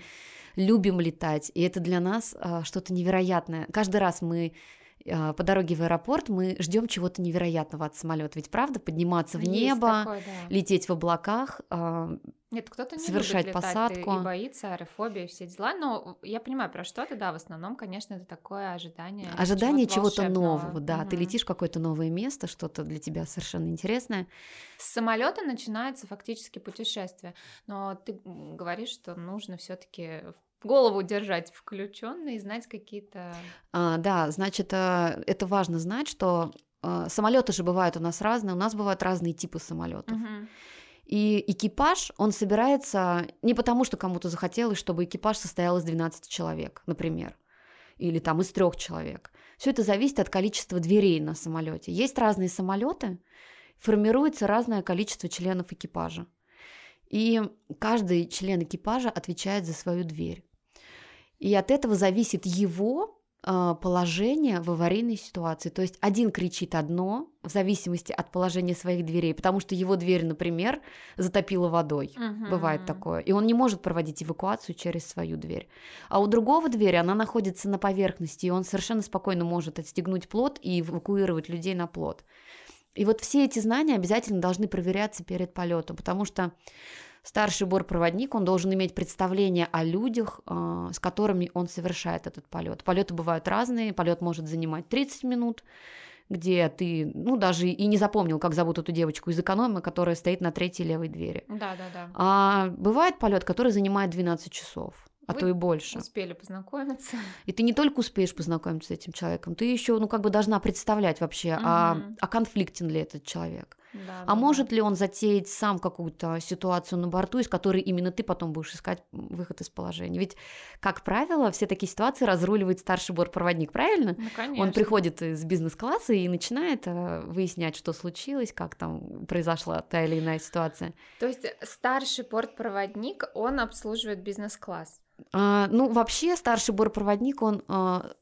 любим летать, и это для нас а, что-то невероятное. Каждый раз мы а, по дороге в аэропорт мы ждем чего-то невероятного от самолета, ведь правда подниматься в Есть небо, такое, да. лететь в облаках, Нет, кто-то не совершать любит летать посадку. и, боится аэрофобии, все дела. Но я понимаю про что ты, да, в основном, конечно, это такое ожидание. ожидание чего-то волшебного. нового, да, ты Мгм. летишь в какое-то новое место, что-то для тебя совершенно интересное. С самолета начинается фактически путешествие. Но ты говоришь, что нужно все-таки голову держать включенной и знать какие-то. А, да, значит, а, это важно знать, что а, самолеты же бывают у нас разные, у нас бывают разные типы самолетов. Мгм. И экипаж, он собирается не потому, что кому-то захотелось, чтобы экипаж состоял из 12 человек, например, или там из трех человек. Все это зависит от количества дверей на самолете. Есть разные самолеты, формируется разное количество членов экипажа. И каждый член экипажа отвечает за свою дверь. И от этого зависит его положение в аварийной ситуации. То есть один кричит одно в зависимости от положения своих дверей, потому что его дверь, например, затопила водой. Бывает Мгм. такое. И он не может проводить эвакуацию через свою дверь. А у другого двери она находится на поверхности, и он совершенно спокойно может отстегнуть плот и эвакуировать людей на плот. И вот все эти знания обязательно должны проверяться перед полетом, потому что старший бортпроводник, он должен иметь представление о людях, а, с которыми он совершает этот полет. Полеты бывают разные, полет может занимать 30 минут, где ты, ну, даже и не запомнил, как зовут эту девочку из эконома, которая стоит на третьей левой двери. Да, да, да. А бывает полет, который занимает 12 часов, а Вы то и больше. Успели познакомиться. И ты не только успеешь познакомиться с этим человеком, ты еще, ну, как бы должна представлять вообще, а, Мгм. а конфликтен ли этот человек. Да, А да, может да. ли он затеять сам какую-то ситуацию на борту, из которой именно ты потом будешь искать выход из положения? Ведь, как правило, все такие ситуации разруливает старший бортпроводник, правильно? Ну, конечно. Он приходит из бизнес-класса и начинает э, выяснять, что случилось, как там произошла та или иная ситуация. То есть старший бортпроводник, он обслуживает бизнес-класс. А, ну, вообще, старший бортпроводник, он а,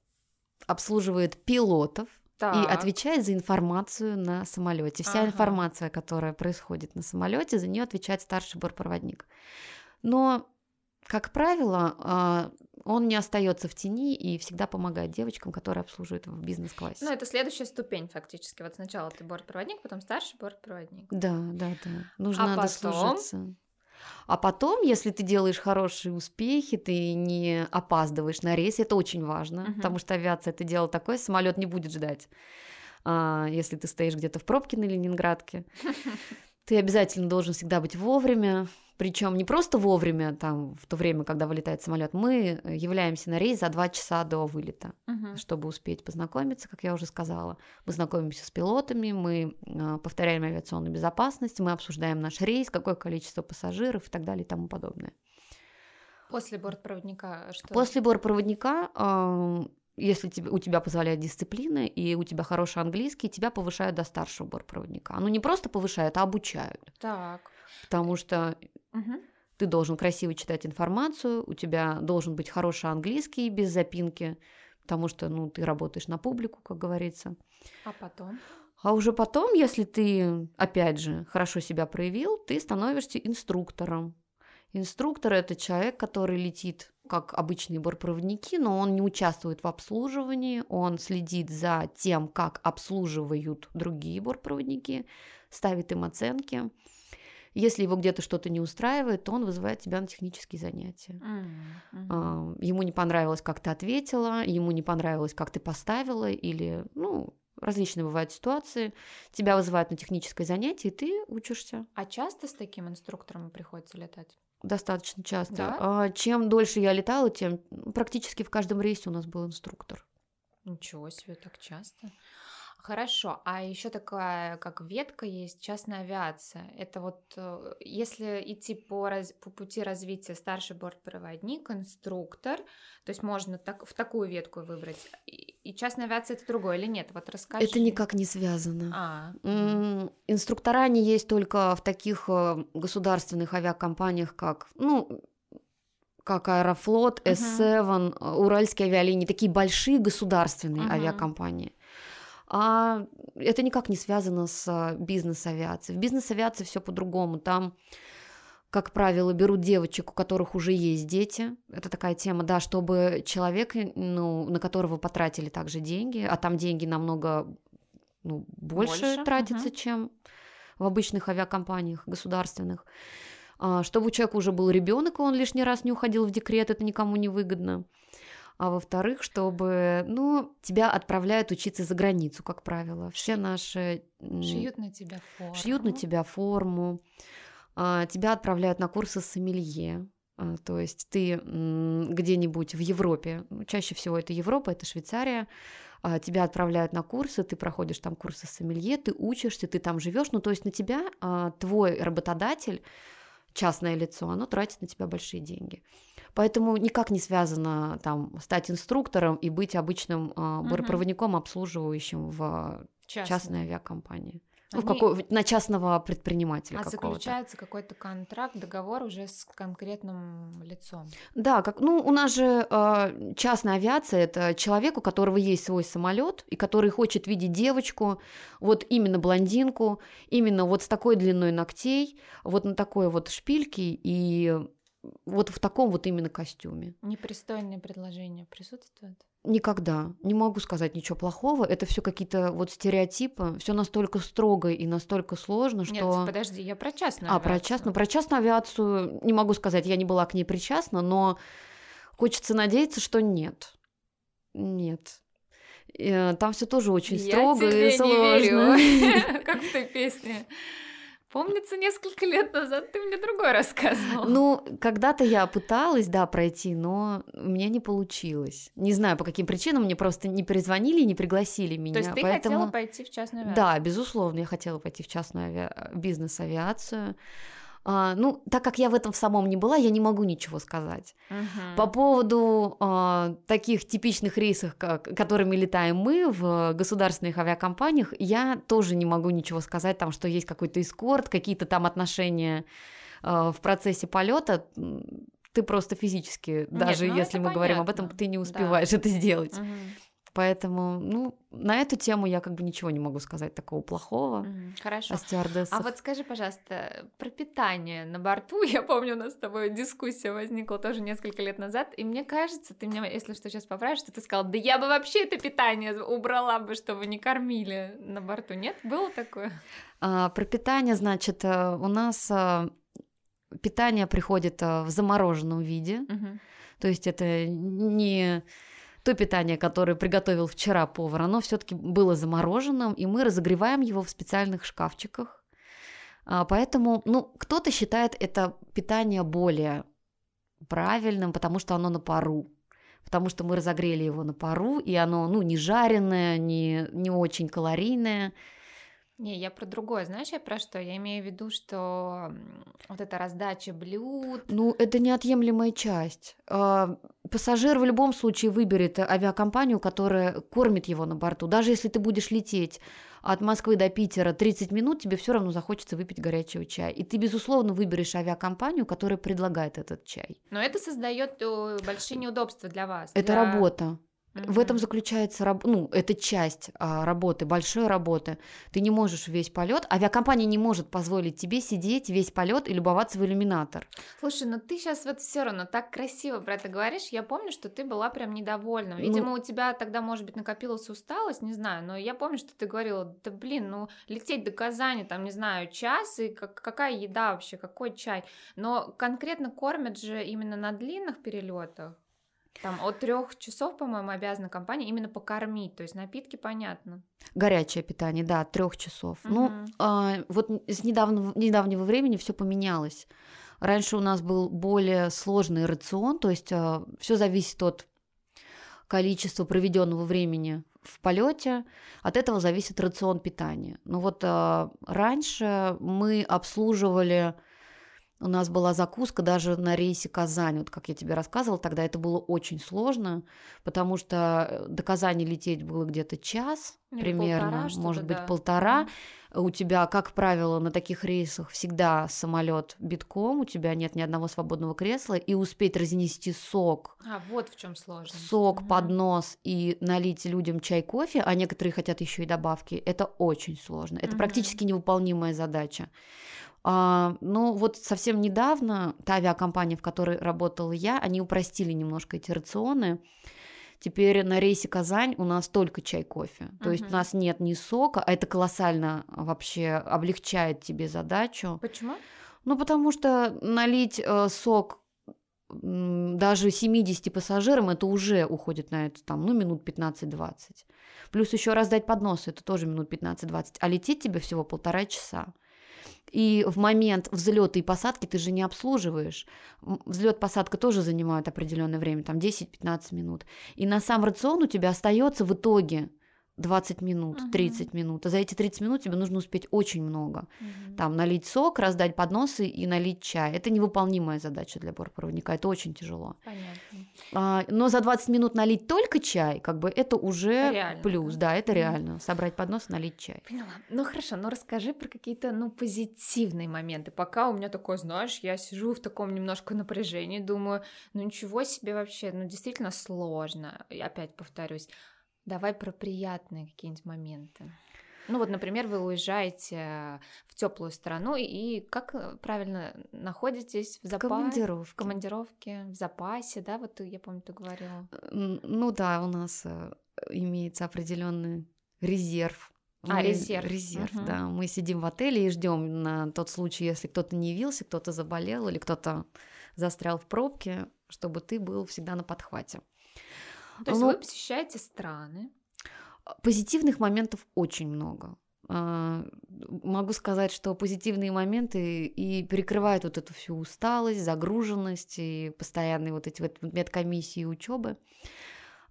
обслуживает пилотов, и Так. отвечает за информацию на самолете. Вся Ага. информация, которая происходит на самолете, за нее отвечает старший бортпроводник. Но, как правило, а, он не остается в тени и всегда помогает девочкам, которые обслуживают в бизнес-классе. Ну, это следующая ступень фактически. Вот сначала ты бортпроводник, потом старший бортпроводник. Да, да, да. Нужно А потом? дослужиться. А потом, если ты делаешь хорошие успехи, ты не опаздываешь на рейс, это очень важно, Мгм. потому что авиация это дело такое, самолет не будет ждать. А, если ты стоишь где-то в пробке на Ленинградке, ты обязательно должен всегда быть вовремя, причем не просто вовремя, там, в то время, когда вылетает самолет, мы э, являемся на рейс за два часа до вылета Мгм. чтобы успеть познакомиться, как я уже сказала. Мы знакомимся с пилотами, мы а, повторяем авиационную безопасность, мы обсуждаем наш рейс, какое количество пассажиров и так далее и тому подобное. После бортпроводника что? После бортпроводника если тебе, у тебя позволяет дисциплина и у тебя хороший английский, тебя повышают до старшего бортпроводника. Ну, не просто повышают, а обучают. Так. Потому что Ты должен красиво читать информацию, у тебя должен быть хороший английский без запинки, потому что, ну, ты работаешь на публику, как говорится. А потом? А уже потом, если ты, опять же, хорошо себя проявил, ты становишься инструктором. Инструктор – это человек, который летит как обычные бортпроводники, но он не участвует в обслуживании, он следит за тем, как обслуживают другие бортпроводники, ставит им оценки. Если его где-то что-то не устраивает, то он вызывает тебя на технические занятия. А, Ему не понравилось, как ты ответила, ему не понравилось, как ты поставила, или, ну, различные бывают ситуации. Тебя вызывают на техническое занятие, и ты учишься А часто с таким инструктором приходится летать? достаточно часто. Да? А Чем дольше я летала, тем практически в каждом рейсе у нас был инструктор. Ничего себе, так часто. Хорошо, а еще такая, как ветка есть, частная авиация. Это вот, э, если идти по, раз- по пути развития старший бортпроводник, инструктор, то есть можно так, в такую ветку выбрать. И, и частная авиация это другое или нет? Вот расскажи. Это никак не связано. А, Инструктора не есть только в таких э, государственных авиакомпаниях, как, ну, как Аэрофлот, Мгм. S7, э, Уральские авиалинии, такие большие государственные Мгм. авиакомпании. А это никак не связано с бизнес-авиацией. В бизнес-авиации все по-другому. Там, как правило, берут девочек, у которых уже есть дети. Это такая тема, да, чтобы человек, э, ну, на которого потратили также деньги, а там деньги намного ну, больше, Больше, тратится, мгм. чем в обычных авиакомпаниях государственных. А, Чтобы у человека уже был ребенок, и он лишний раз не уходил в декрет, это никому не выгодно. А во-вторых, чтобы, ну, тебя отправляют учиться за границу, как правило. Все наши... шьют на тебя форму. шьют на тебя форму, а, тебя отправляют на курсы сомелье. А, То есть ты где-нибудь в Европе, ну, чаще всего это Европа, это Швейцария, а, тебя отправляют на курсы, ты проходишь там курсы сомелье, ты учишься, ты там живешь, ну то есть на тебя твой работодатель, частное лицо, оно тратит на тебя большие деньги. Поэтому никак не связано там стать инструктором и быть обычным а, Мгм. бортпроводником, обслуживающим в Частная. частной авиакомпании. Ну, Они- какой- на частного предпринимателя А заключается какой-то контракт, договор уже с конкретным лицом. Да, как, ну, у нас же э, частная авиация это человек, у которого есть свой самолет, и который хочет видеть девочку, вот именно блондинку, именно вот с такой длиной ногтей, вот на такой вот шпильке и вот в таком вот именно костюме. Непристойные предложения присутствуют? Никогда. Не могу сказать ничего плохого. Это все какие-то вот стереотипы. Все настолько строго и настолько сложно, что... Нет, подожди, я про частную А, про авиацию. частную, про частную авиацию не могу сказать, я не была к ней причастна, но хочется надеяться, что нет. Нет. Э, Там все тоже очень Я строго тебе и не сложно. верю. Как в той песне. Помнится, несколько лет назад ты мне другой рассказывал. Ну, когда-то я пыталась, да, пройти, но у меня не получилось. Не знаю, по каким причинам, мне просто не перезвонили, не пригласили меня. То есть ты поэтому... хотела пойти в частную авиацию? Да, безусловно, я хотела пойти в частную авиа- бизнес-авиацию. А, ну, так как я в этом самом не была, я не могу ничего сказать. Мгм. По поводу а, таких типичных рейсов, как, которыми летаем мы в государственных авиакомпаниях, я тоже не могу ничего сказать, там, что есть какой-то эскорт, какие-то там отношения а, в процессе полета. Ты просто физически, даже ну если мы говорим об этом, понятно, ты не да. успеваешь это сделать. Мгм. Поэтому, ну, на эту тему я как бы ничего не могу сказать такого плохого Мгм. Хорошо. о стюардессах. А вот скажи, пожалуйста, про питание на борту. Я помню, у нас с тобой дискуссия возникла тоже несколько лет назад, и мне кажется, ты меня, если что, сейчас поправишь, что ты сказал, да я бы вообще это питание убрала бы, чтобы не кормили на борту. Нет? Было такое? А, про питание, значит, э, у нас а, питание приходит а, в замороженном виде, Мгм. то есть это не то питание, которое приготовил вчера повар, оно все-таки было замороженным, и мы разогреваем его в специальных шкафчиках. А, Поэтому, ну, кто-то считает это питание более правильным, потому что оно на пару. Потому что мы разогрели его на пару, и оно, ну, не жареное, не, не очень калорийное. Не, я про другое. Знаешь, я про что? Я имею в виду, что вот эта раздача блюд. Ну, это неотъемлемая часть. А, пассажир в любом случае выберет авиакомпанию, которая кормит его на борту. Даже если ты будешь лететь от Москвы до Питера 30 минут, тебе все равно захочется выпить горячего чая. И ты, безусловно, выберешь авиакомпанию, которая предлагает этот чай. Но это создает э, большие неудобства для вас. Это для... работа. В этом заключается, ну, это часть а, работы, большой работы. Ты не можешь весь полет, авиакомпания не может позволить тебе сидеть весь полет и любоваться в иллюминатор. Слушай, ну ты сейчас вот все равно так красиво про это говоришь. Я помню, что ты была прям недовольна. Ну Видимо, у тебя тогда, может быть, накопилась усталость, не знаю. Но я помню, что ты говорила, да блин, ну лететь до Казани, там, не знаю, час, и как, какая еда вообще, какой чай. Но конкретно кормят же именно на длинных перелетах. Там от трех часов, по-моему, обязана компания именно покормить, то есть напитки понятно. Горячее питание, да, трех часов. Мгм. Ну, а, вот с недавнего, недавнего времени все поменялось. Раньше у нас был более сложный рацион, то есть все зависит от количества проведенного времени в полете, от этого зависит рацион питания. Но вот а, раньше мы обслуживали у нас была закуска даже на рейсе Казань. Вот как я тебе рассказывала, тогда это было очень сложно, потому что до Казани лететь было где-то час Или примерно, полтора может быть да. полтора. У тебя, как правило, на таких рейсах всегда самолет битком, у тебя нет ни одного свободного кресла, и успеть разнести сок, А, вот в чем сложность. сок, Мгм. поднос и налить людям чай, кофе, а некоторые хотят еще и добавки, это очень сложно. Это Мгм. практически невыполнимая задача. А, ну вот совсем недавно та авиакомпания, в которой работала я, они упростили немножко эти рационы. Теперь на рейсе Казань у нас только чай, кофе. То есть у нас нет ни сока, а это колоссально вообще облегчает тебе задачу. Почему? Ну, потому что налить э, сок даже 70 пассажирам, это уже уходит на это там, ну, минут 15-20. Плюс еще раздать подносы, это тоже минут 15-20. А лететь тебе всего полтора часа. И в момент взлета и посадки ты же не обслуживаешь. Взлет, посадка тоже занимают определенное время, там 10-15 минут. И на сам рацион у тебя остается в итоге 20 минут, Мгм. 30 минут. А за эти 30 минут тебе нужно успеть очень много. Мгм. Там налить сок, раздать подносы и налить чай. Это невыполнимая задача для бортпроводника, это очень тяжело. Понятно. А, но за 20 минут налить только чай, как бы это уже Реально, плюс, да? это реально. Собрать поднос, налить чай. Поняла. Ну хорошо, но расскажи про какие-то, ну, позитивные моменты. Пока у меня такое, знаешь, я сижу в таком немножко напряжении, думаю, ну ничего себе вообще, ну действительно сложно. И опять повторюсь, давай про приятные какие-нибудь моменты. Ну вот, например, вы уезжаете в теплую страну, и, как э, правильно находитесь в запасе? Командировки. В командировке, в запасе, да, вот я помню, ты говорила. Ну да, у нас э, имеется определенный резерв. А, Мы- резерв. Резерв, Мгм. да. Мы сидим в отеле и ждем на тот случай, если кто-то не явился, кто-то заболел или кто-то застрял в пробке, чтобы ты был всегда на подхвате. То есть Ну, вы посещаете страны, Позитивных моментов очень много. А, Могу сказать, что позитивные моменты и перекрывают вот эту всю усталость, загруженность и постоянные вот эти вот медкомиссии и учебы.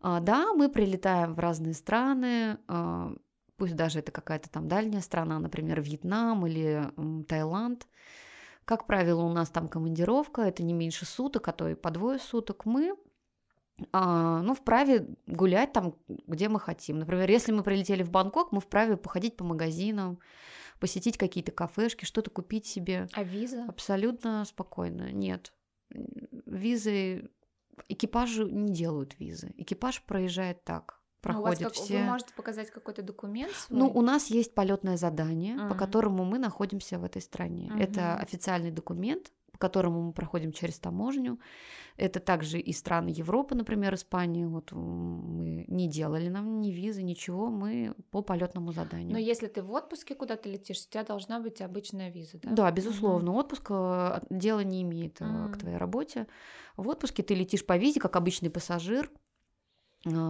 А, Да, мы прилетаем в разные страны, а, пусть даже это какая-то там дальняя страна, например, Вьетнам или Таиланд. Как правило, у нас там командировка, это не меньше суток, а то и по двое суток. Мы а, ну, вправе гулять там, где мы хотим. Например, если мы прилетели в Бангкок, мы вправе походить по магазинам, посетить какие-то кафешки, что-то купить себе. а виза? Абсолютно спокойно. Нет. Визы... Экипажи не делают визы. Экипаж проезжает так. А у вас Проходят как- все... Вы можете показать какой-то документ свой? Ну, у нас есть полетное задание, по Мгм. которому мы находимся в этой стране. Это Мгм. официальный документ, по которому мы проходим через таможню. Это также и страны Европы, например, Испания. Вот мы не делали нам ни визы, ничего, мы по полетному заданию. Но если ты в отпуске куда-то летишь, у тебя должна быть обычная виза, да? Да, безусловно, отпуск э, дела не имеет э, Мгм. к твоей работе. В отпуске ты летишь по визе, как обычный пассажир.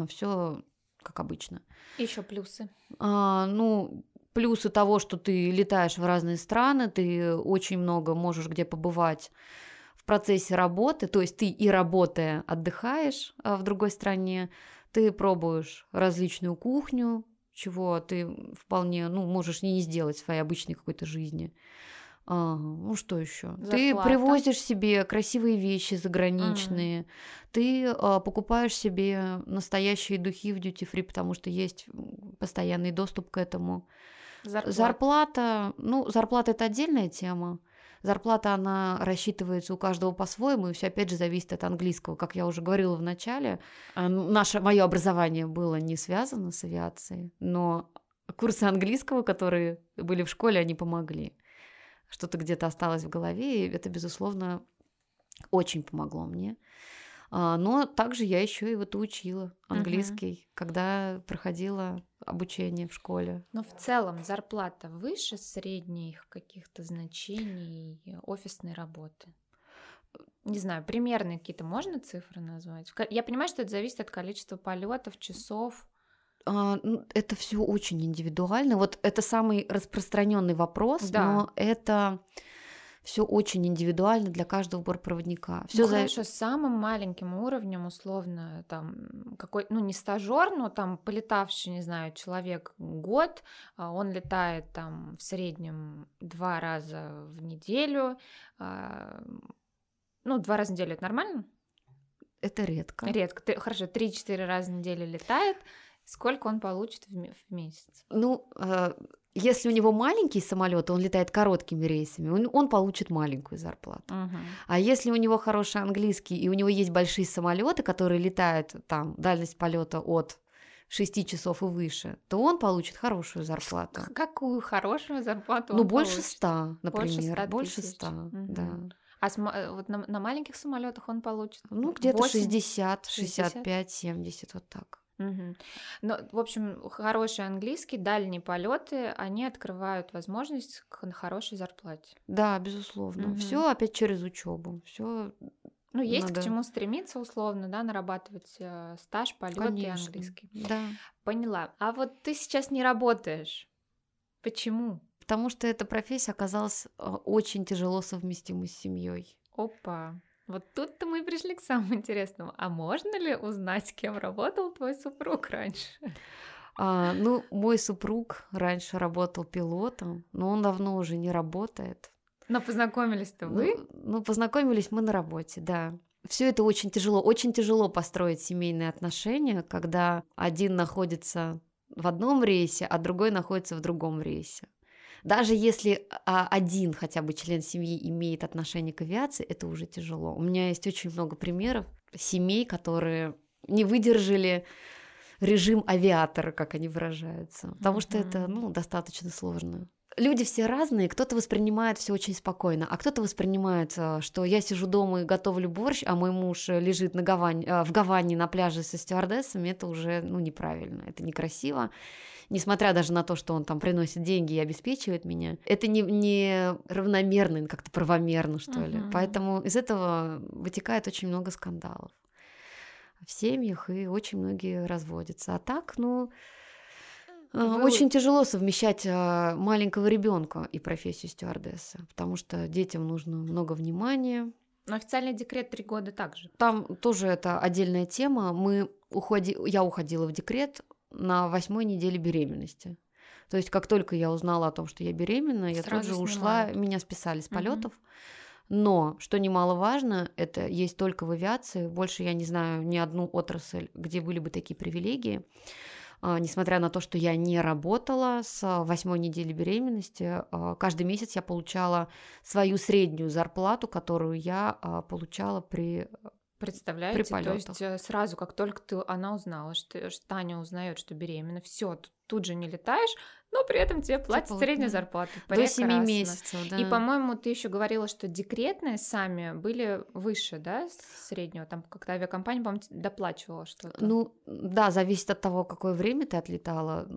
Все как обычно. Еще плюсы. А, ну, плюсы того, что ты летаешь в разные страны, ты очень много можешь где побывать в процессе работы, то есть ты и работая отдыхаешь а, в другой стране, ты пробуешь различную кухню, чего ты вполне, ну, можешь не сделать в своей обычной какой-то жизни. А, ну что еще? Ты привозишь себе красивые вещи заграничные, mm. ты а, покупаешь себе настоящие духи в duty free, потому что есть постоянный доступ к этому. Зарплата. зарплата, ну зарплата это отдельная тема. Зарплата, она рассчитывается у каждого по-своему, и все опять же зависит от английского. Как я уже говорила в начале, а, наше, мое образование было не связано с авиацией, но курсы английского, которые были в школе, они помогли что-то где-то осталось в голове, и это, безусловно, очень помогло мне. А, но также я еще и вот учила английский, uh-huh. когда проходила обучение в школе. Но в целом зарплата выше средних каких-то значений офисной работы? Не знаю, примерные какие-то можно цифры назвать? Я понимаю, что это зависит от количества полетов, часов. А, ну, это все очень индивидуально. Вот это самый распространенный вопрос, да. но это все очень индивидуально для каждого бортпроводника. Все ну, за... хорошо, с самым маленьким уровнем, условно, там, какой, ну, не стажер, но там полетавший, не знаю, человек год, а, он летает там в среднем два раза в неделю, а, ну, два раза в неделю это нормально? Это редко. Редко. Ты, хорошо, три-четыре раза в неделю летает. Сколько он получит в, в месяц? Ну, э, если у него маленький самолет, он летает короткими рейсами, он, он получит маленькую зарплату. Угу. А если у него хороший английский и у него есть большие самолеты, которые летают там дальность полета от 6 часов и выше, то он получит хорошую зарплату. Какую хорошую зарплату? Ну, больше 100, например. Больше 100, угу. да. А с, э, вот на, на маленьких самолетах он получит? Ну, где-то 60, 65, 70, вот так. Угу. Ну, в общем, хороший английский, дальние полеты, они открывают возможность к хорошей зарплате. Да, безусловно. Угу. Все опять через учебу. Все. Ну, есть надо... к чему стремиться, условно, да, нарабатывать э, стаж, полет и английский. Да. Поняла. А вот ты сейчас не работаешь. Почему? Потому что эта профессия оказалась э, очень тяжело совместимой с семьей. Опа. Вот тут-то мы пришли к самому интересному. А можно ли узнать, кем работал твой супруг раньше? А, ну, мой супруг раньше работал пилотом, но он давно уже не работает. Но познакомились-то вы? Ну, ну, познакомились мы на работе, да. Все это очень тяжело. Очень тяжело построить семейные отношения, когда один находится в одном рейсе, а другой находится в другом рейсе. Даже если а, один хотя бы член семьи имеет отношение к авиации, это уже тяжело. У меня есть очень много примеров семей, которые не выдержали режим авиатора, как они выражаются, потому что это ну, достаточно сложно. Люди все разные, кто-то воспринимает все очень спокойно, а кто-то воспринимает, э, что я сижу дома и готовлю борщ, а мой муж лежит на Гавань, э, в Гаване на пляже со стюардессами, это уже ну, неправильно, это некрасиво несмотря даже на то, что он там приносит деньги и обеспечивает меня, это не, не равномерно, как-то правомерно, что uh-huh. ли. Поэтому из этого вытекает очень много скандалов в семьях, и очень многие разводятся. А так, ну, э, Вы... Очень тяжело совмещать э, маленького ребенка и профессию стюардессы, потому что детям нужно много внимания. Но официальный декрет три года также. Там тоже это отдельная тема. Мы уходи... Я уходила в декрет на восьмой неделе беременности. То есть, как только я узнала о том, что я беременна, я тут же ушла, меня списали с полетов. Угу. Но, что немаловажно, это есть только в авиации. Больше я не знаю ни одну отрасль, где были бы такие привилегии. А, несмотря на то, что я не работала с восьмой недели беременности, а, каждый месяц я получала свою среднюю зарплату, которую я а, получала при Представляете, то есть э, сразу, как только ты, она узнала, что, что Таня узнает, что беременна, все, тут, тут же не летаешь, но при этом тебе платят типа, среднюю зарплату. До 7 месяцев, да. И, по-моему, ты еще говорила, что декретные сами были выше, да, среднего, там как-то авиакомпания, по-моему, доплачивала что-то. Ну, да, зависит от того, какое время ты отлетала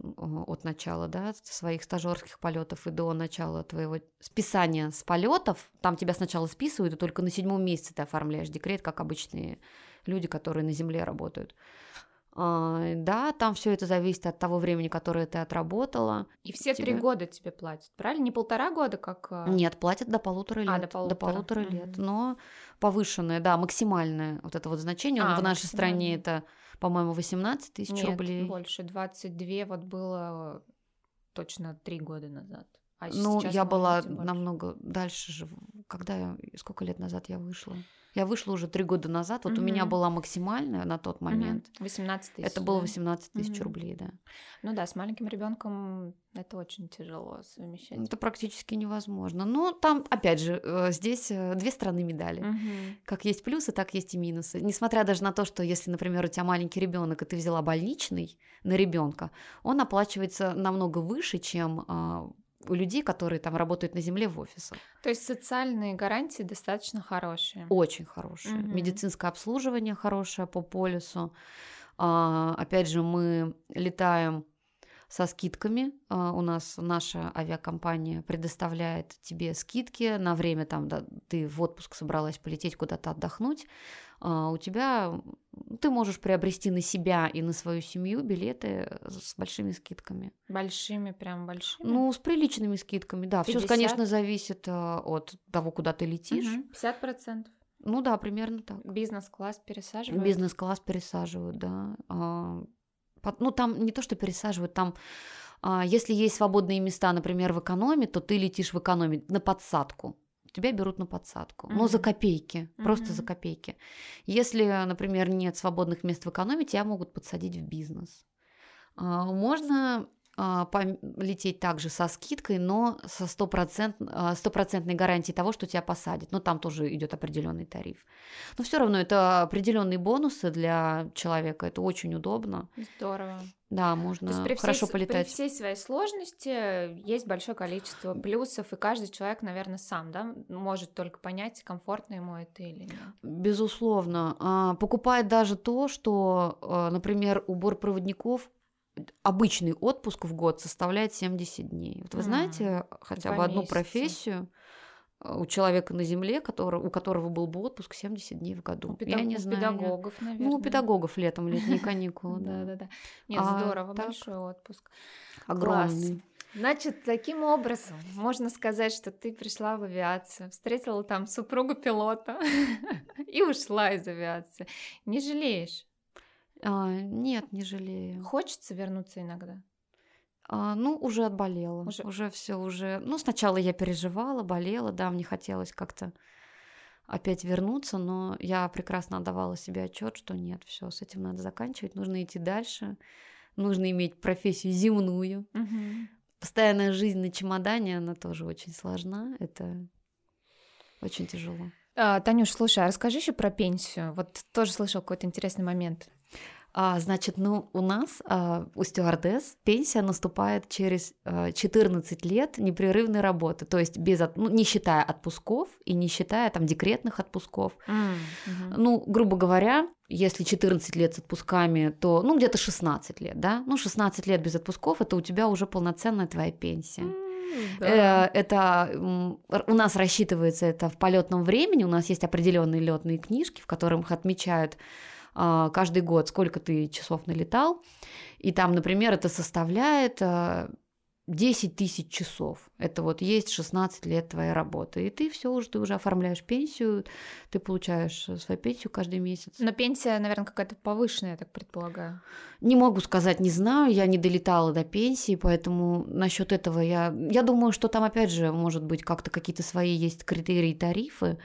от начала, да, своих стажерских полетов и до начала твоего списания с полетов. Там тебя сначала списывают, и только на седьмом месяце ты оформляешь декрет, как обычные люди, которые на земле работают. А, да, там все это зависит от того времени, которое ты отработала. И все тебе... три года тебе платят, правильно? Не полтора года, как... А? Нет, платят до полутора лет. А, до полутора, до полутора mm-hmm. лет. Но повышенное, да, максимальное вот это вот значение. А, в нашей стране это, по-моему, 18 тысяч Нет, рублей. больше, 22 вот было точно три года назад. А Ну, я была намного дальше же. Когда я, сколько лет назад я вышла? Я вышла уже три года назад. Вот у меня была максимальная на тот момент. 18 тысяч. Это было да? 18 тысяч Мгм. рублей, да. Ну да, с маленьким ребенком это очень тяжело совмещать. Это практически невозможно. Но там, опять же, э, здесь э, две стороны медали. Мгм. Как есть плюсы, так есть и минусы. Несмотря даже на то, что если, например, у тебя маленький ребенок, и ты взяла больничный на ребенка, он оплачивается намного выше, чем а, у людей, которые там работают на земле в офисах. То есть социальные гарантии достаточно хорошие. Очень хорошее. Мгм. Медицинское обслуживание хорошее по полису. А, опять же, мы летаем со скидками. А, у нас наша авиакомпания предоставляет тебе скидки на время, там, да, ты в отпуск собралась полететь куда-то отдохнуть. А, у тебя ты можешь приобрести на себя и на свою семью билеты с большими скидками. Большими, прям большими. Ну, с приличными скидками, да. Все, 50? конечно, зависит а, от того, куда ты летишь. Мгм. 50%. Ну да, примерно так. Бизнес-класс пересаживают. Бизнес-класс пересаживают, да. Ну, там не то, что пересаживают, там, а, если есть свободные места, например, в экономе, то ты летишь в экономе на подсадку. Тебя берут на подсадку, но за копейки, просто за копейки. Если, например, нет свободных мест в экономе, тебя могут подсадить в бизнес. А, Можно лететь также со скидкой, но со стопроцент- а, стопроцентной гарантией того, что тебя посадят. Но там тоже идет определенный тариф. Но все равно это определенные бонусы для человека. Это очень удобно. Здорово. Да, То можно есть при хорошо всей, полетать. При всей своей сложности есть большое количество плюсов, и каждый человек, наверное, сам да, может только понять, комфортно ему это или нет. Безусловно. А, Покупает даже то, что, а, например, у бортпроводников обычный отпуск в год составляет 70 дней. Вот вы М, знаете хотя два бы одну месяца. профессию а, у человека на земле, который, у которого был бы отпуск 70 дней в году? У, Я педаг- не у знаю. педагогов, наверное. Ну, у педагогов летом летние каникулы, Да, да. да, да. Нет, А здорово, большой отпуск. Огромный. Значит, таким образом можно сказать, что ты пришла в авиацию, встретила там супругу пилота и ушла из авиации. Не жалеешь? А, Нет, не жалею. Хочется вернуться иногда? А, ну, уже отболела. Уже- Уже, все уже. Ну, сначала я переживала, болела, да, мне хотелось как-то опять вернуться, но я прекрасно отдавала себе отчет, что нет, все, с этим надо заканчивать, нужно идти дальше, нужно иметь профессию земную. Постоянная жизнь на чемодане, она тоже очень сложна, это очень тяжело. А, Танюш, слушай, а расскажи еще про пенсию. Вот тоже слышал какой-то интересный момент. А, значит, ну, у нас, а, у стюардесс, пенсия наступает через а, 14 лет непрерывной работы, то есть без, от- ну, не считая отпусков и не считая там декретных отпусков. Ну, грубо говоря, если 14 лет с отпусками, то, ну, где-то 16 лет, да? Ну, 16 лет без отпусков, это у тебя уже полноценная твоя пенсия. Э, Это у нас рассчитывается это в полетном времени. У нас есть определенные летные книжки, в которых отмечают каждый год, сколько ты часов налетал. И там, например, это составляет а, 10 тысяч часов. Это вот есть 16 лет твоей работы. И ты все уже, ты уже оформляешь пенсию, ты получаешь э, свою пенсию каждый месяц. Но пенсия, наверное, какая-то повышенная, я так предполагаю. Не могу сказать, не знаю, я не долетала до пенсии, поэтому насчет этого я, я думаю, что там опять же, может быть, как-то какие-то свои есть критерии, тарифы,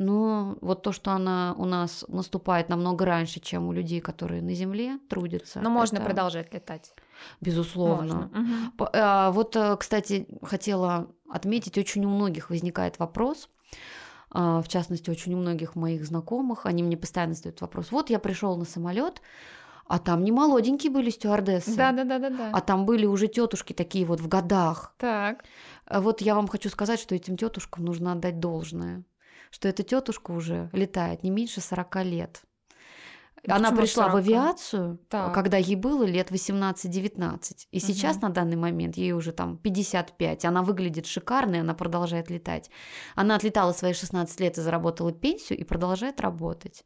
но вот то, что она у нас наступает намного раньше, чем у людей, которые на земле трудятся. Но можно это продолжать летать. Безусловно. Можно. А, Вот, э, кстати, хотела отметить, очень у многих возникает вопрос, а, в частности, очень у многих моих знакомых, они мне постоянно задают вопрос, вот я пришел на самолет, а там не молоденькие были стюардессы, Да, да, да, да, да. а там были уже тетушки такие вот в годах. Так. А Вот я вам хочу сказать, что этим тетушкам нужно отдать должное, что эта тетушка уже летает не меньше 40 лет. Она Почему пришла в 40? авиацию, Так. когда ей было лет 18-19. И сейчас Мгм. на данный момент ей уже там 55. Она выглядит шикарно, и она продолжает летать. Она отлетала свои 16 лет и заработала пенсию и продолжает работать.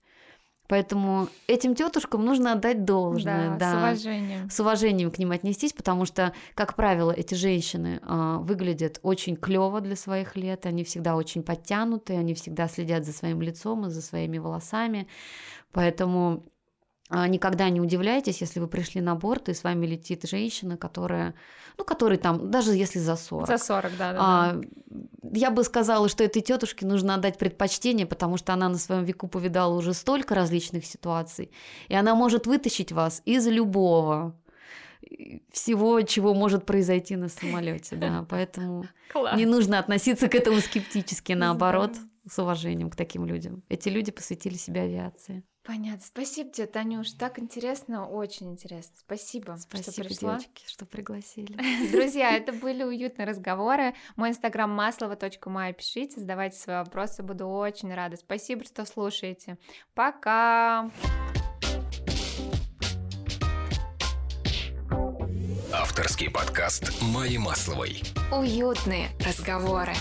Поэтому этим тетушкам нужно отдать должное. Да, да. с уважением. С уважением к ним отнестись, потому что, как правило, эти женщины а, выглядят очень клево для своих лет, они всегда очень подтянутые, они всегда следят за своим лицом и за своими волосами, поэтому никогда не удивляйтесь, если вы пришли на борт, и с вами летит женщина, которая, ну, который там, даже если за 40. За 40, да, да, А, да. я бы сказала, что этой тетушке нужно отдать предпочтение, потому что она на своем веку повидала уже столько различных ситуаций, и она может вытащить вас из любого всего, чего может произойти на самолете, да, поэтому Класс. не нужно относиться к этому скептически, наоборот, с уважением к таким людям. Эти люди посвятили себя авиации. Понятно. Спасибо тебе, Танюш. Так интересно, очень интересно. Спасибо, что Спасибо, пришла. девочки, что пригласили. Друзья, это были уютные разговоры. Мой инстаграм маслова.май. Пишите, задавайте свои вопросы. Буду очень рада. Спасибо, что слушаете. Пока! Авторский подкаст Майи Масловой. Уютные разговоры.